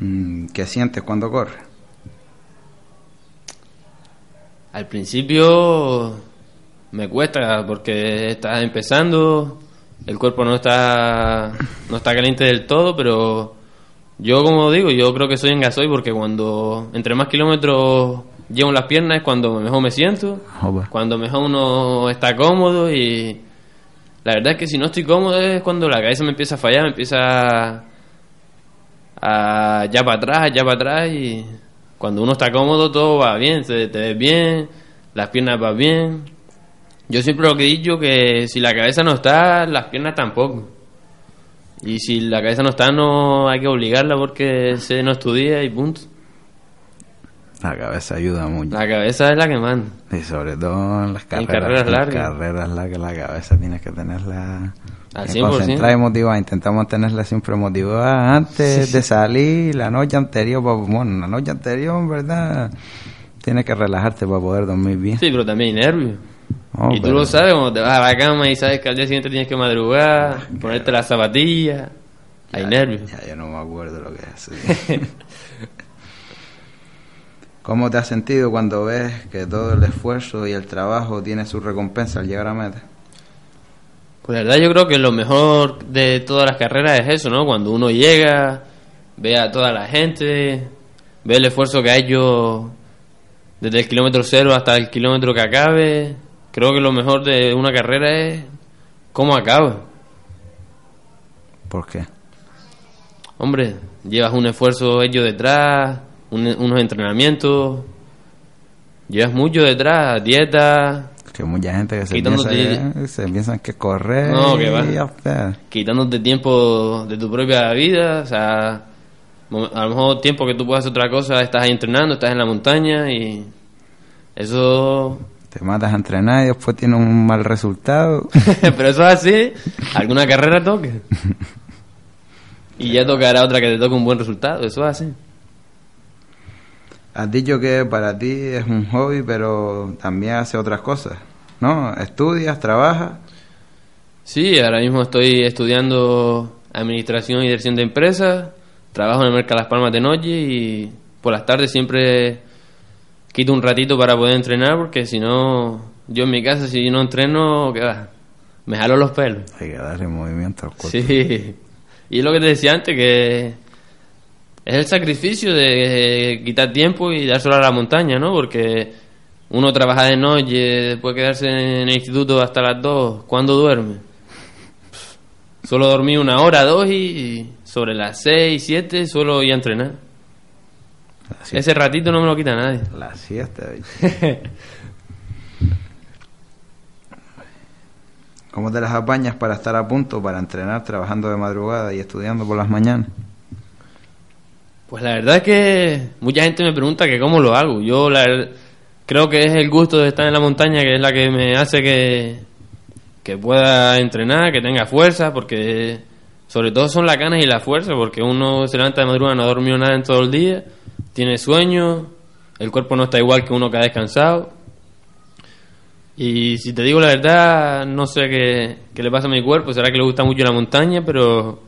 Mm, ¿Qué sientes cuando corres? Al principio me cuesta porque estás empezando, el cuerpo no está no está caliente del todo, pero yo como digo, yo creo que soy en gasoil porque cuando entre más kilómetros llevo en las piernas es cuando mejor me siento, Joder. cuando mejor uno está cómodo y la verdad es que si no estoy cómodo es cuando la cabeza me empieza a fallar, me empieza a, a ya para atrás, ya para atrás y cuando uno está cómodo todo va bien, te, te ves bien, las piernas van bien. Yo siempre lo que he dicho que si la cabeza no está, las piernas tampoco. Y si la cabeza no está, no hay que obligarla porque se no estudia y punto. La cabeza ayuda mucho. La cabeza es la que manda. Y sobre todo en las En carreras, carreras en largas. carreras largas, la cabeza tienes que tenerla Al 100%. concentrada y motivada. Intentamos tenerla siempre motivada antes Sí. de salir, la noche anterior. Bueno, la noche anterior, en verdad, tienes que relajarte para poder dormir bien. Sí, pero también hay nervios. Oh, y tú pero- lo sabes cuando te vas a la cama y sabes que al día siguiente tienes que madrugar, ponerte las zapatillas. Hay nervios. Ya, yo no me acuerdo lo que es. ¿Cómo te has sentido cuando ves que todo el esfuerzo y el trabajo tiene su recompensa al llegar a meta? Pues la verdad yo creo que lo mejor de todas las carreras es eso, ¿no? Cuando uno llega, ve a toda la gente, ve el esfuerzo que ha hecho desde el kilómetro cero hasta el kilómetro que acabe. Creo que lo mejor de una carrera es cómo acaba. ¿Por qué? Hombre, llevas un esfuerzo hecho detrás, un- unos entrenamientos, llevas mucho detrás, dieta, Que mucha gente que se piensa que, se piensan que es correr No, que va. quitándote tiempo de tu propia vida, o sea, a lo mejor tiempo que tú puedas hacer otra cosa, estás ahí entrenando, estás en la montaña y eso, Te matas a entrenar y después tienes un mal resultado. pero eso es así, alguna carrera toca. Y ya tocará otra que te toque un buen resultado, eso es así. Has dicho que para ti es un hobby, pero también hace otras cosas, ¿no? Estudias, trabajas. Sí, ahora mismo estoy estudiando Administración y Dirección de Empresas, trabajo en el Mercado Las Palmas de noche y por las tardes siempre quito un ratito para poder entrenar porque si no, yo en mi casa si no entreno, ¿qué va? Me jalo los pelos. Hay que darle movimiento al cuerpo. Sí, y es lo que te decía antes, que es el sacrificio de quitar tiempo y dárselo a la montaña, ¿no? Porque uno trabaja de noche, después quedarse en el instituto hasta las 2, ¿cuándo duerme? Solo dormí una hora, dos y sobre las 6, 7 suelo ir a entrenar. Ese ratito no me lo quita nadie. La siesta. ¿Cómo te las apañas para estar a punto, para entrenar trabajando de madrugada y estudiando por las mañanas? Pues la verdad es que mucha gente me pregunta que cómo lo hago. Yo la creo que es el gusto de estar en la montaña que es la que me hace que, que pueda entrenar, que tenga fuerza, porque sobre todo son las ganas y la fuerza, porque uno se levanta de madrugada, no ha dormido nada en todo el día, tiene sueño, el cuerpo no está igual que uno que ha descansado. Y si te digo la verdad, no sé qué, qué le pasa a mi cuerpo, será que le gusta mucho la montaña, pero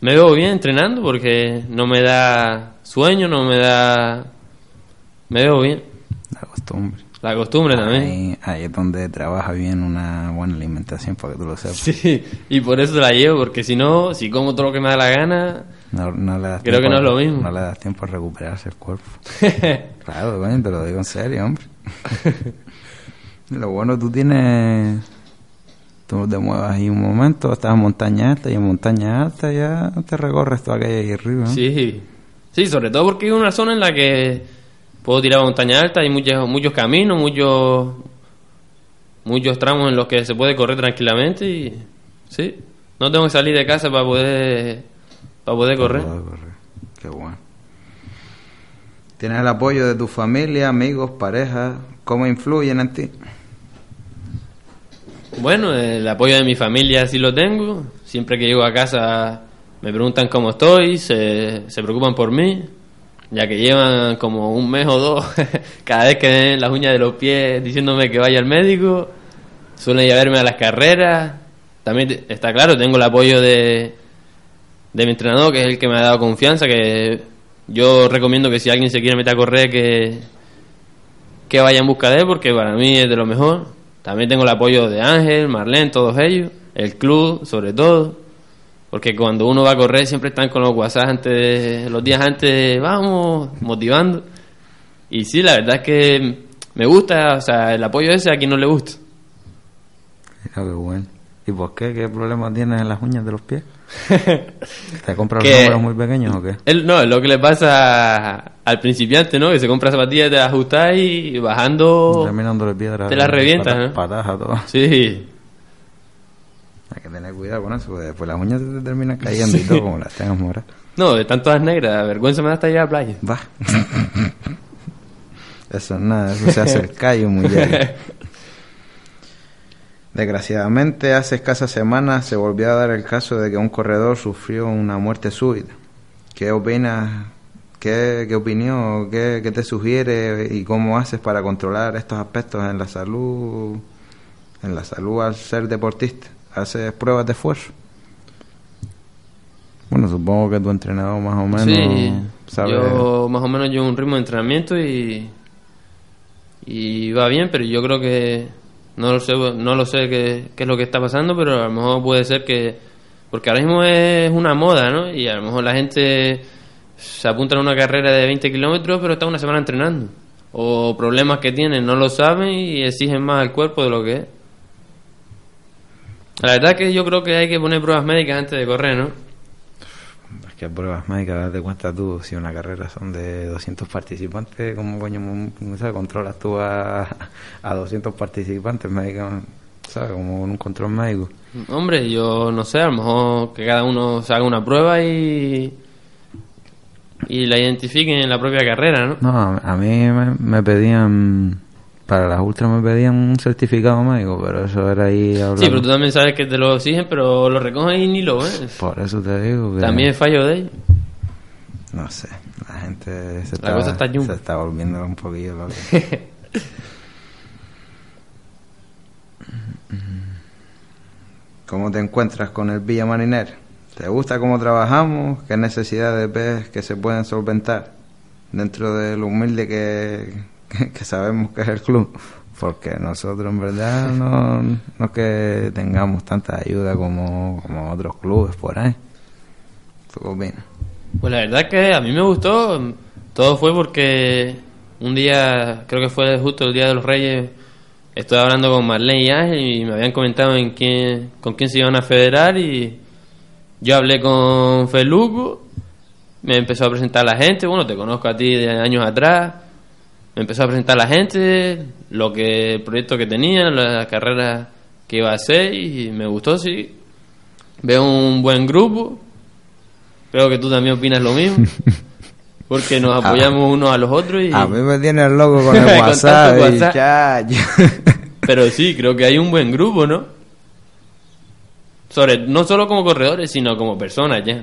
me veo bien entrenando porque no me da sueño, no me da... Me veo bien. La costumbre. La costumbre también. Ahí, ahí es donde trabaja bien una buena alimentación, para que tú lo sepas. Sí, y por eso la llevo, porque si no, si como todo lo que me da la gana, No, no le das Creo que no es a- lo mismo. No le das tiempo a recuperarse el cuerpo. claro, coño, te lo digo en serio, hombre. lo bueno, tú tienes... Tú te muevas ahí un momento, estás en montaña alta y en montaña alta ya te recorres toda aquella ahí arriba. ¿no? sí. Sí, sobre todo porque es una zona en la que puedo tirar a montaña alta, hay muchos, muchos caminos, muchos, muchos tramos en los que se puede correr tranquilamente y sí, no tengo que salir de casa para poder, para poder correr. Para poder correr. Qué bueno. ¿Tienes el apoyo de tu familia, amigos, pareja? ¿Cómo influyen en ti? Bueno, el apoyo de mi familia sí lo tengo. Siempre que llego a casa me preguntan cómo estoy, se, se preocupan por mí, ya que llevan como un mes o dos cada vez que ven las uñas de los pies diciéndome que vaya al médico. Suelen llevarme a las carreras. También está claro, tengo el apoyo de, de mi entrenador, que es el que me ha dado confianza, que yo recomiendo que si alguien se quiere meter a correr, que, que vaya en busca de él, porque para mí es de lo mejor. También tengo el apoyo de Ángel, Marlene, todos ellos, el club sobre todo, porque cuando uno va a correr siempre están con los WhatsApp antes, los días antes, vamos, motivando. Y sí, la verdad es que me gusta, o sea, el apoyo ese a quien no le gusta. Mira, qué bueno. ¿Y por qué? ¿Qué problema tienes en las uñas de los pies? ¿Te compras los números muy pequeños o qué? No, es lo que le pasa al principiante, ¿no? Que se compra zapatillas de ajustar y bajando... Terminándole piedras. Te las revientas, patas- ¿no? Patas a todo. Sí. Hay que tener cuidado con eso, porque después las uñas se te terminan cayendo y todo, como las tengas moradas. No, de tantas negras, vergüenza me da hasta ir a la playa. Va. Eso es nada, eso se hace el callo muy bien. Desgraciadamente, hace escasas semanas se volvió a dar el caso de que un corredor sufrió una muerte súbita. ¿Qué opinas? ¿Qué, qué opinión? Qué, ¿Qué te sugiere? ¿Y cómo haces para controlar estos aspectos en la salud? En la salud al ser deportista. ¿Haces pruebas de esfuerzo? Bueno, supongo que tu entrenador más o menos Sí, sabe. yo más o menos llevo un ritmo de entrenamiento y y va bien, pero yo creo que no lo sé, no lo sé qué, qué es lo que está pasando, pero a lo mejor puede ser que porque ahora mismo es una moda, ¿no? Y a lo mejor la gente se apunta a una carrera de 20 kilómetros, pero está una semana entrenando. O problemas que tienen, no lo saben y exigen más al cuerpo de lo que es. La verdad que yo creo que hay que poner pruebas médicas antes de correr, ¿no? Es que pruebas médicas, date cuenta tú, si una carrera son de 200 participantes, ¿cómo coño sabes, controlas tú a, a 200 participantes médicos? ¿Sabes? Como un control médico. Hombre, yo no sé, a lo mejor que cada uno se haga una prueba y y la identifiquen en la propia carrera, ¿no? No, a, a mí me, me pedían, para las ultras me pedían un certificado médico, pero eso era ahí hablando. Sí, pero tú también sabes que te lo exigen, pero lo recogen y ni lo ves. Por eso te digo que... También es fallo de ellos. No sé, la gente se La cosa está yum. se está volviendo un poquillo loca. ¿Cómo te encuentras con el Villa Marinero? ¿Te gusta cómo trabajamos? ¿Qué necesidades ves que se pueden solventar dentro de lo humilde que, que, sabemos que es el club? Porque nosotros en verdad no, no que tengamos tanta ayuda como, como otros clubes por ahí. ¿Tú qué opinas? Pues la verdad que a mí me gustó. Todo fue porque un día, creo que fue justo el día de los Reyes, estoy hablando con Marlene y Ángel y me habían comentado en quién, con quién se iban a federar y yo hablé con Feluco me empezó a presentar la gente, bueno, te conozco a ti de años atrás, me empezó a presentar la gente, lo que, el proyecto que tenía, las carreras que iba a hacer y me gustó, sí. Veo un buen grupo, creo que tú también opinas lo mismo. Porque nos apoyamos unos a los otros y... A mí me tiene el loco con el Con WhatsApp. y WhatsApp. chacho. Pero sí, creo que hay un buen grupo, ¿no? Sobre, no solo como corredores, sino como personas ya.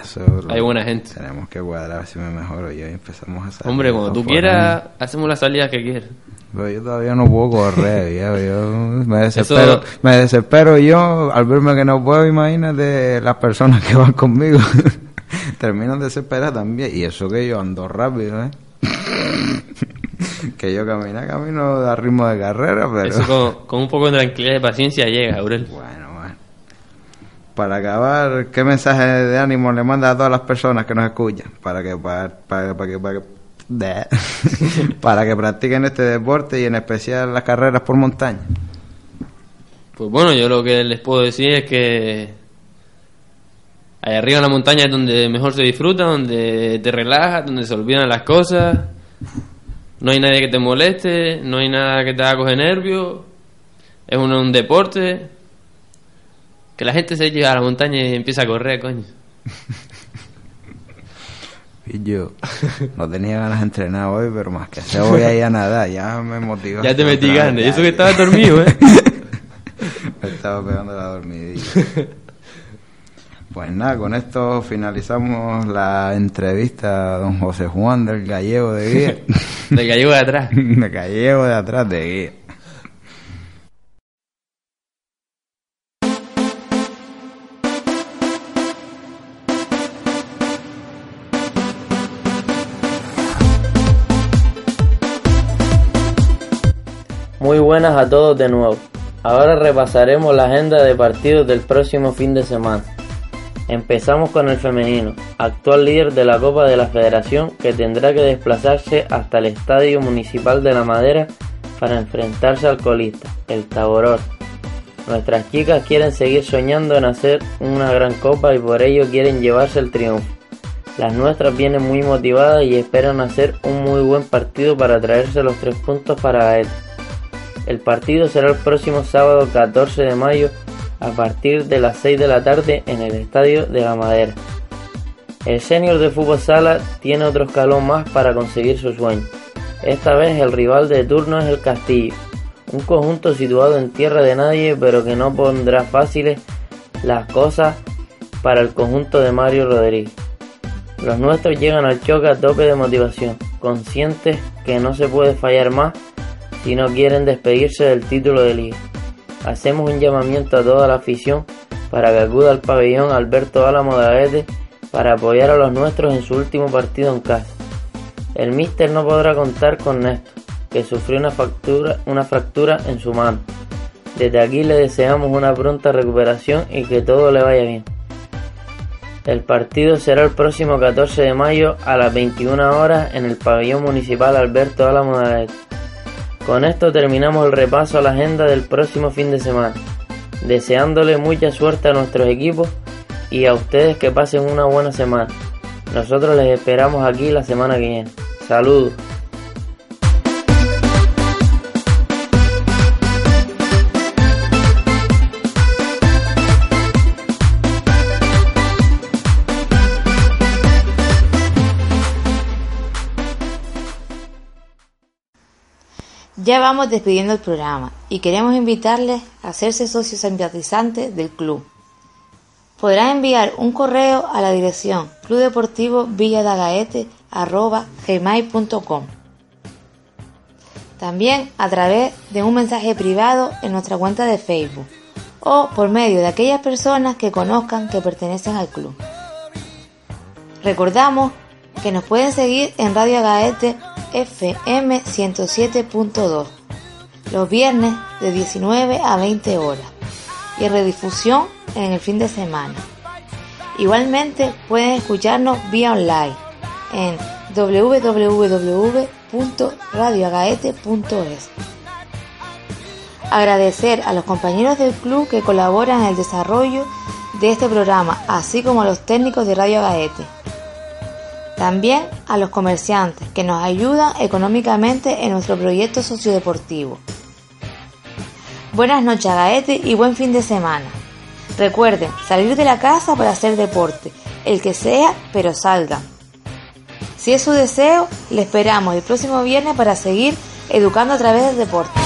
Eso Hay buena gente. Tenemos que cuadrar si me mejoro yo y empezamos a salir. Hombre, cuando tú quieras, hacemos las salidas que quieras. Pero yo todavía no puedo correr, yo me desespero, me desespero yo al verme que no puedo, imagínate las personas que van conmigo. Terminan desesperadas también, y eso que yo ando rápido, ¿eh? que yo camino, camino a ritmo de carrera, pero... Eso con, con un poco de tranquilidad y paciencia llega, Aurel. Bueno. Para acabar, ¿qué mensaje de ánimo le manda a todas las personas que nos escuchan? Para que, para, para, para que, para que, para que practiquen este deporte y en especial las carreras por montaña. Pues bueno, yo lo que les puedo decir es que ahí arriba en la montaña es donde mejor se disfruta, donde te relajas, donde se olvidan las cosas. No hay nadie que te moleste, no hay nada que te haga coger nervios. Es un, un deporte. Que la gente se llega a la montaña y empieza a correr, coño. Y yo no tenía ganas de entrenar hoy, pero más que sea voy a ir a nadar, ya me motivó. Ya te metí ganas, y eso que ya. estabas dormido, ¿eh? Me estaba pegando la dormidilla. Pues nada, con esto finalizamos la entrevista a don José Juan del Gallego de Guía. Del gallego de atrás. de Gallego de atrás de Guía. Muy buenas a todos de nuevo. Ahora repasaremos la agenda de partidos del próximo fin de semana. Empezamos con el femenino, actual líder de la Copa de la Federación que tendrá que desplazarse hasta el Estadio Municipal de la Madera para enfrentarse al colista, el Taboror. Nuestras chicas quieren seguir soñando en hacer una gran copa y por ello quieren llevarse el triunfo. Las nuestras vienen muy motivadas y esperan hacer un muy buen partido para traerse los tres puntos para Gaeta. El partido será el próximo sábado 14 de mayo a partir de las 6 de la tarde en el Estadio de la Madera. El senior de fútbol sala tiene otro escalón más para conseguir su sueño. Esta vez el rival de turno es el Castillo, un conjunto situado en tierra de nadie pero que no pondrá fáciles las cosas para el conjunto de Mario Rodríguez. Los nuestros llegan al choque a tope de motivación, conscientes que no se puede fallar más si no quieren despedirse del título de liga. Hacemos un llamamiento a toda la afición para que acuda al pabellón Alberto Álamo de Agete para apoyar a los nuestros en su último partido en casa. El míster no podrá contar con Néstor, que sufrió una fractura, en su mano. Desde aquí le deseamos una pronta recuperación y que todo le vaya bien. El partido será el próximo 14 de mayo a las 21 horas en el pabellón municipal Alberto Álamo de Agete. Con esto terminamos el repaso a la agenda del próximo fin de semana, deseándole mucha suerte a nuestros equipos y a ustedes que pasen una buena semana. Nosotros les esperamos aquí la semana que viene. Saludos. Ya vamos despidiendo el programa y queremos invitarles a hacerse socios simpatizantes del club. Podrán enviar un correo a la dirección clubdeportivo.villadagaete.com También a través de un mensaje privado en nuestra cuenta de Facebook o por medio de aquellas personas que conozcan que pertenecen al club. Recordamos que nos pueden seguir en Radio Agaete FM 107.2 los viernes de 19 a 20 horas y redifusión en el fin de semana. Igualmente pueden escucharnos vía online en www.radioagaete.es. Agradecer a los compañeros del club que colaboran en el desarrollo de este programa, así como a los técnicos de Radio Agaete. También a los comerciantes que nos ayudan económicamente en nuestro proyecto sociodeportivo. Buenas noches Gaete y buen fin de semana. Recuerden salir de la casa para hacer deporte, el que sea, pero salgan. Si es su deseo, le esperamos el próximo viernes para seguir educando a través del deporte.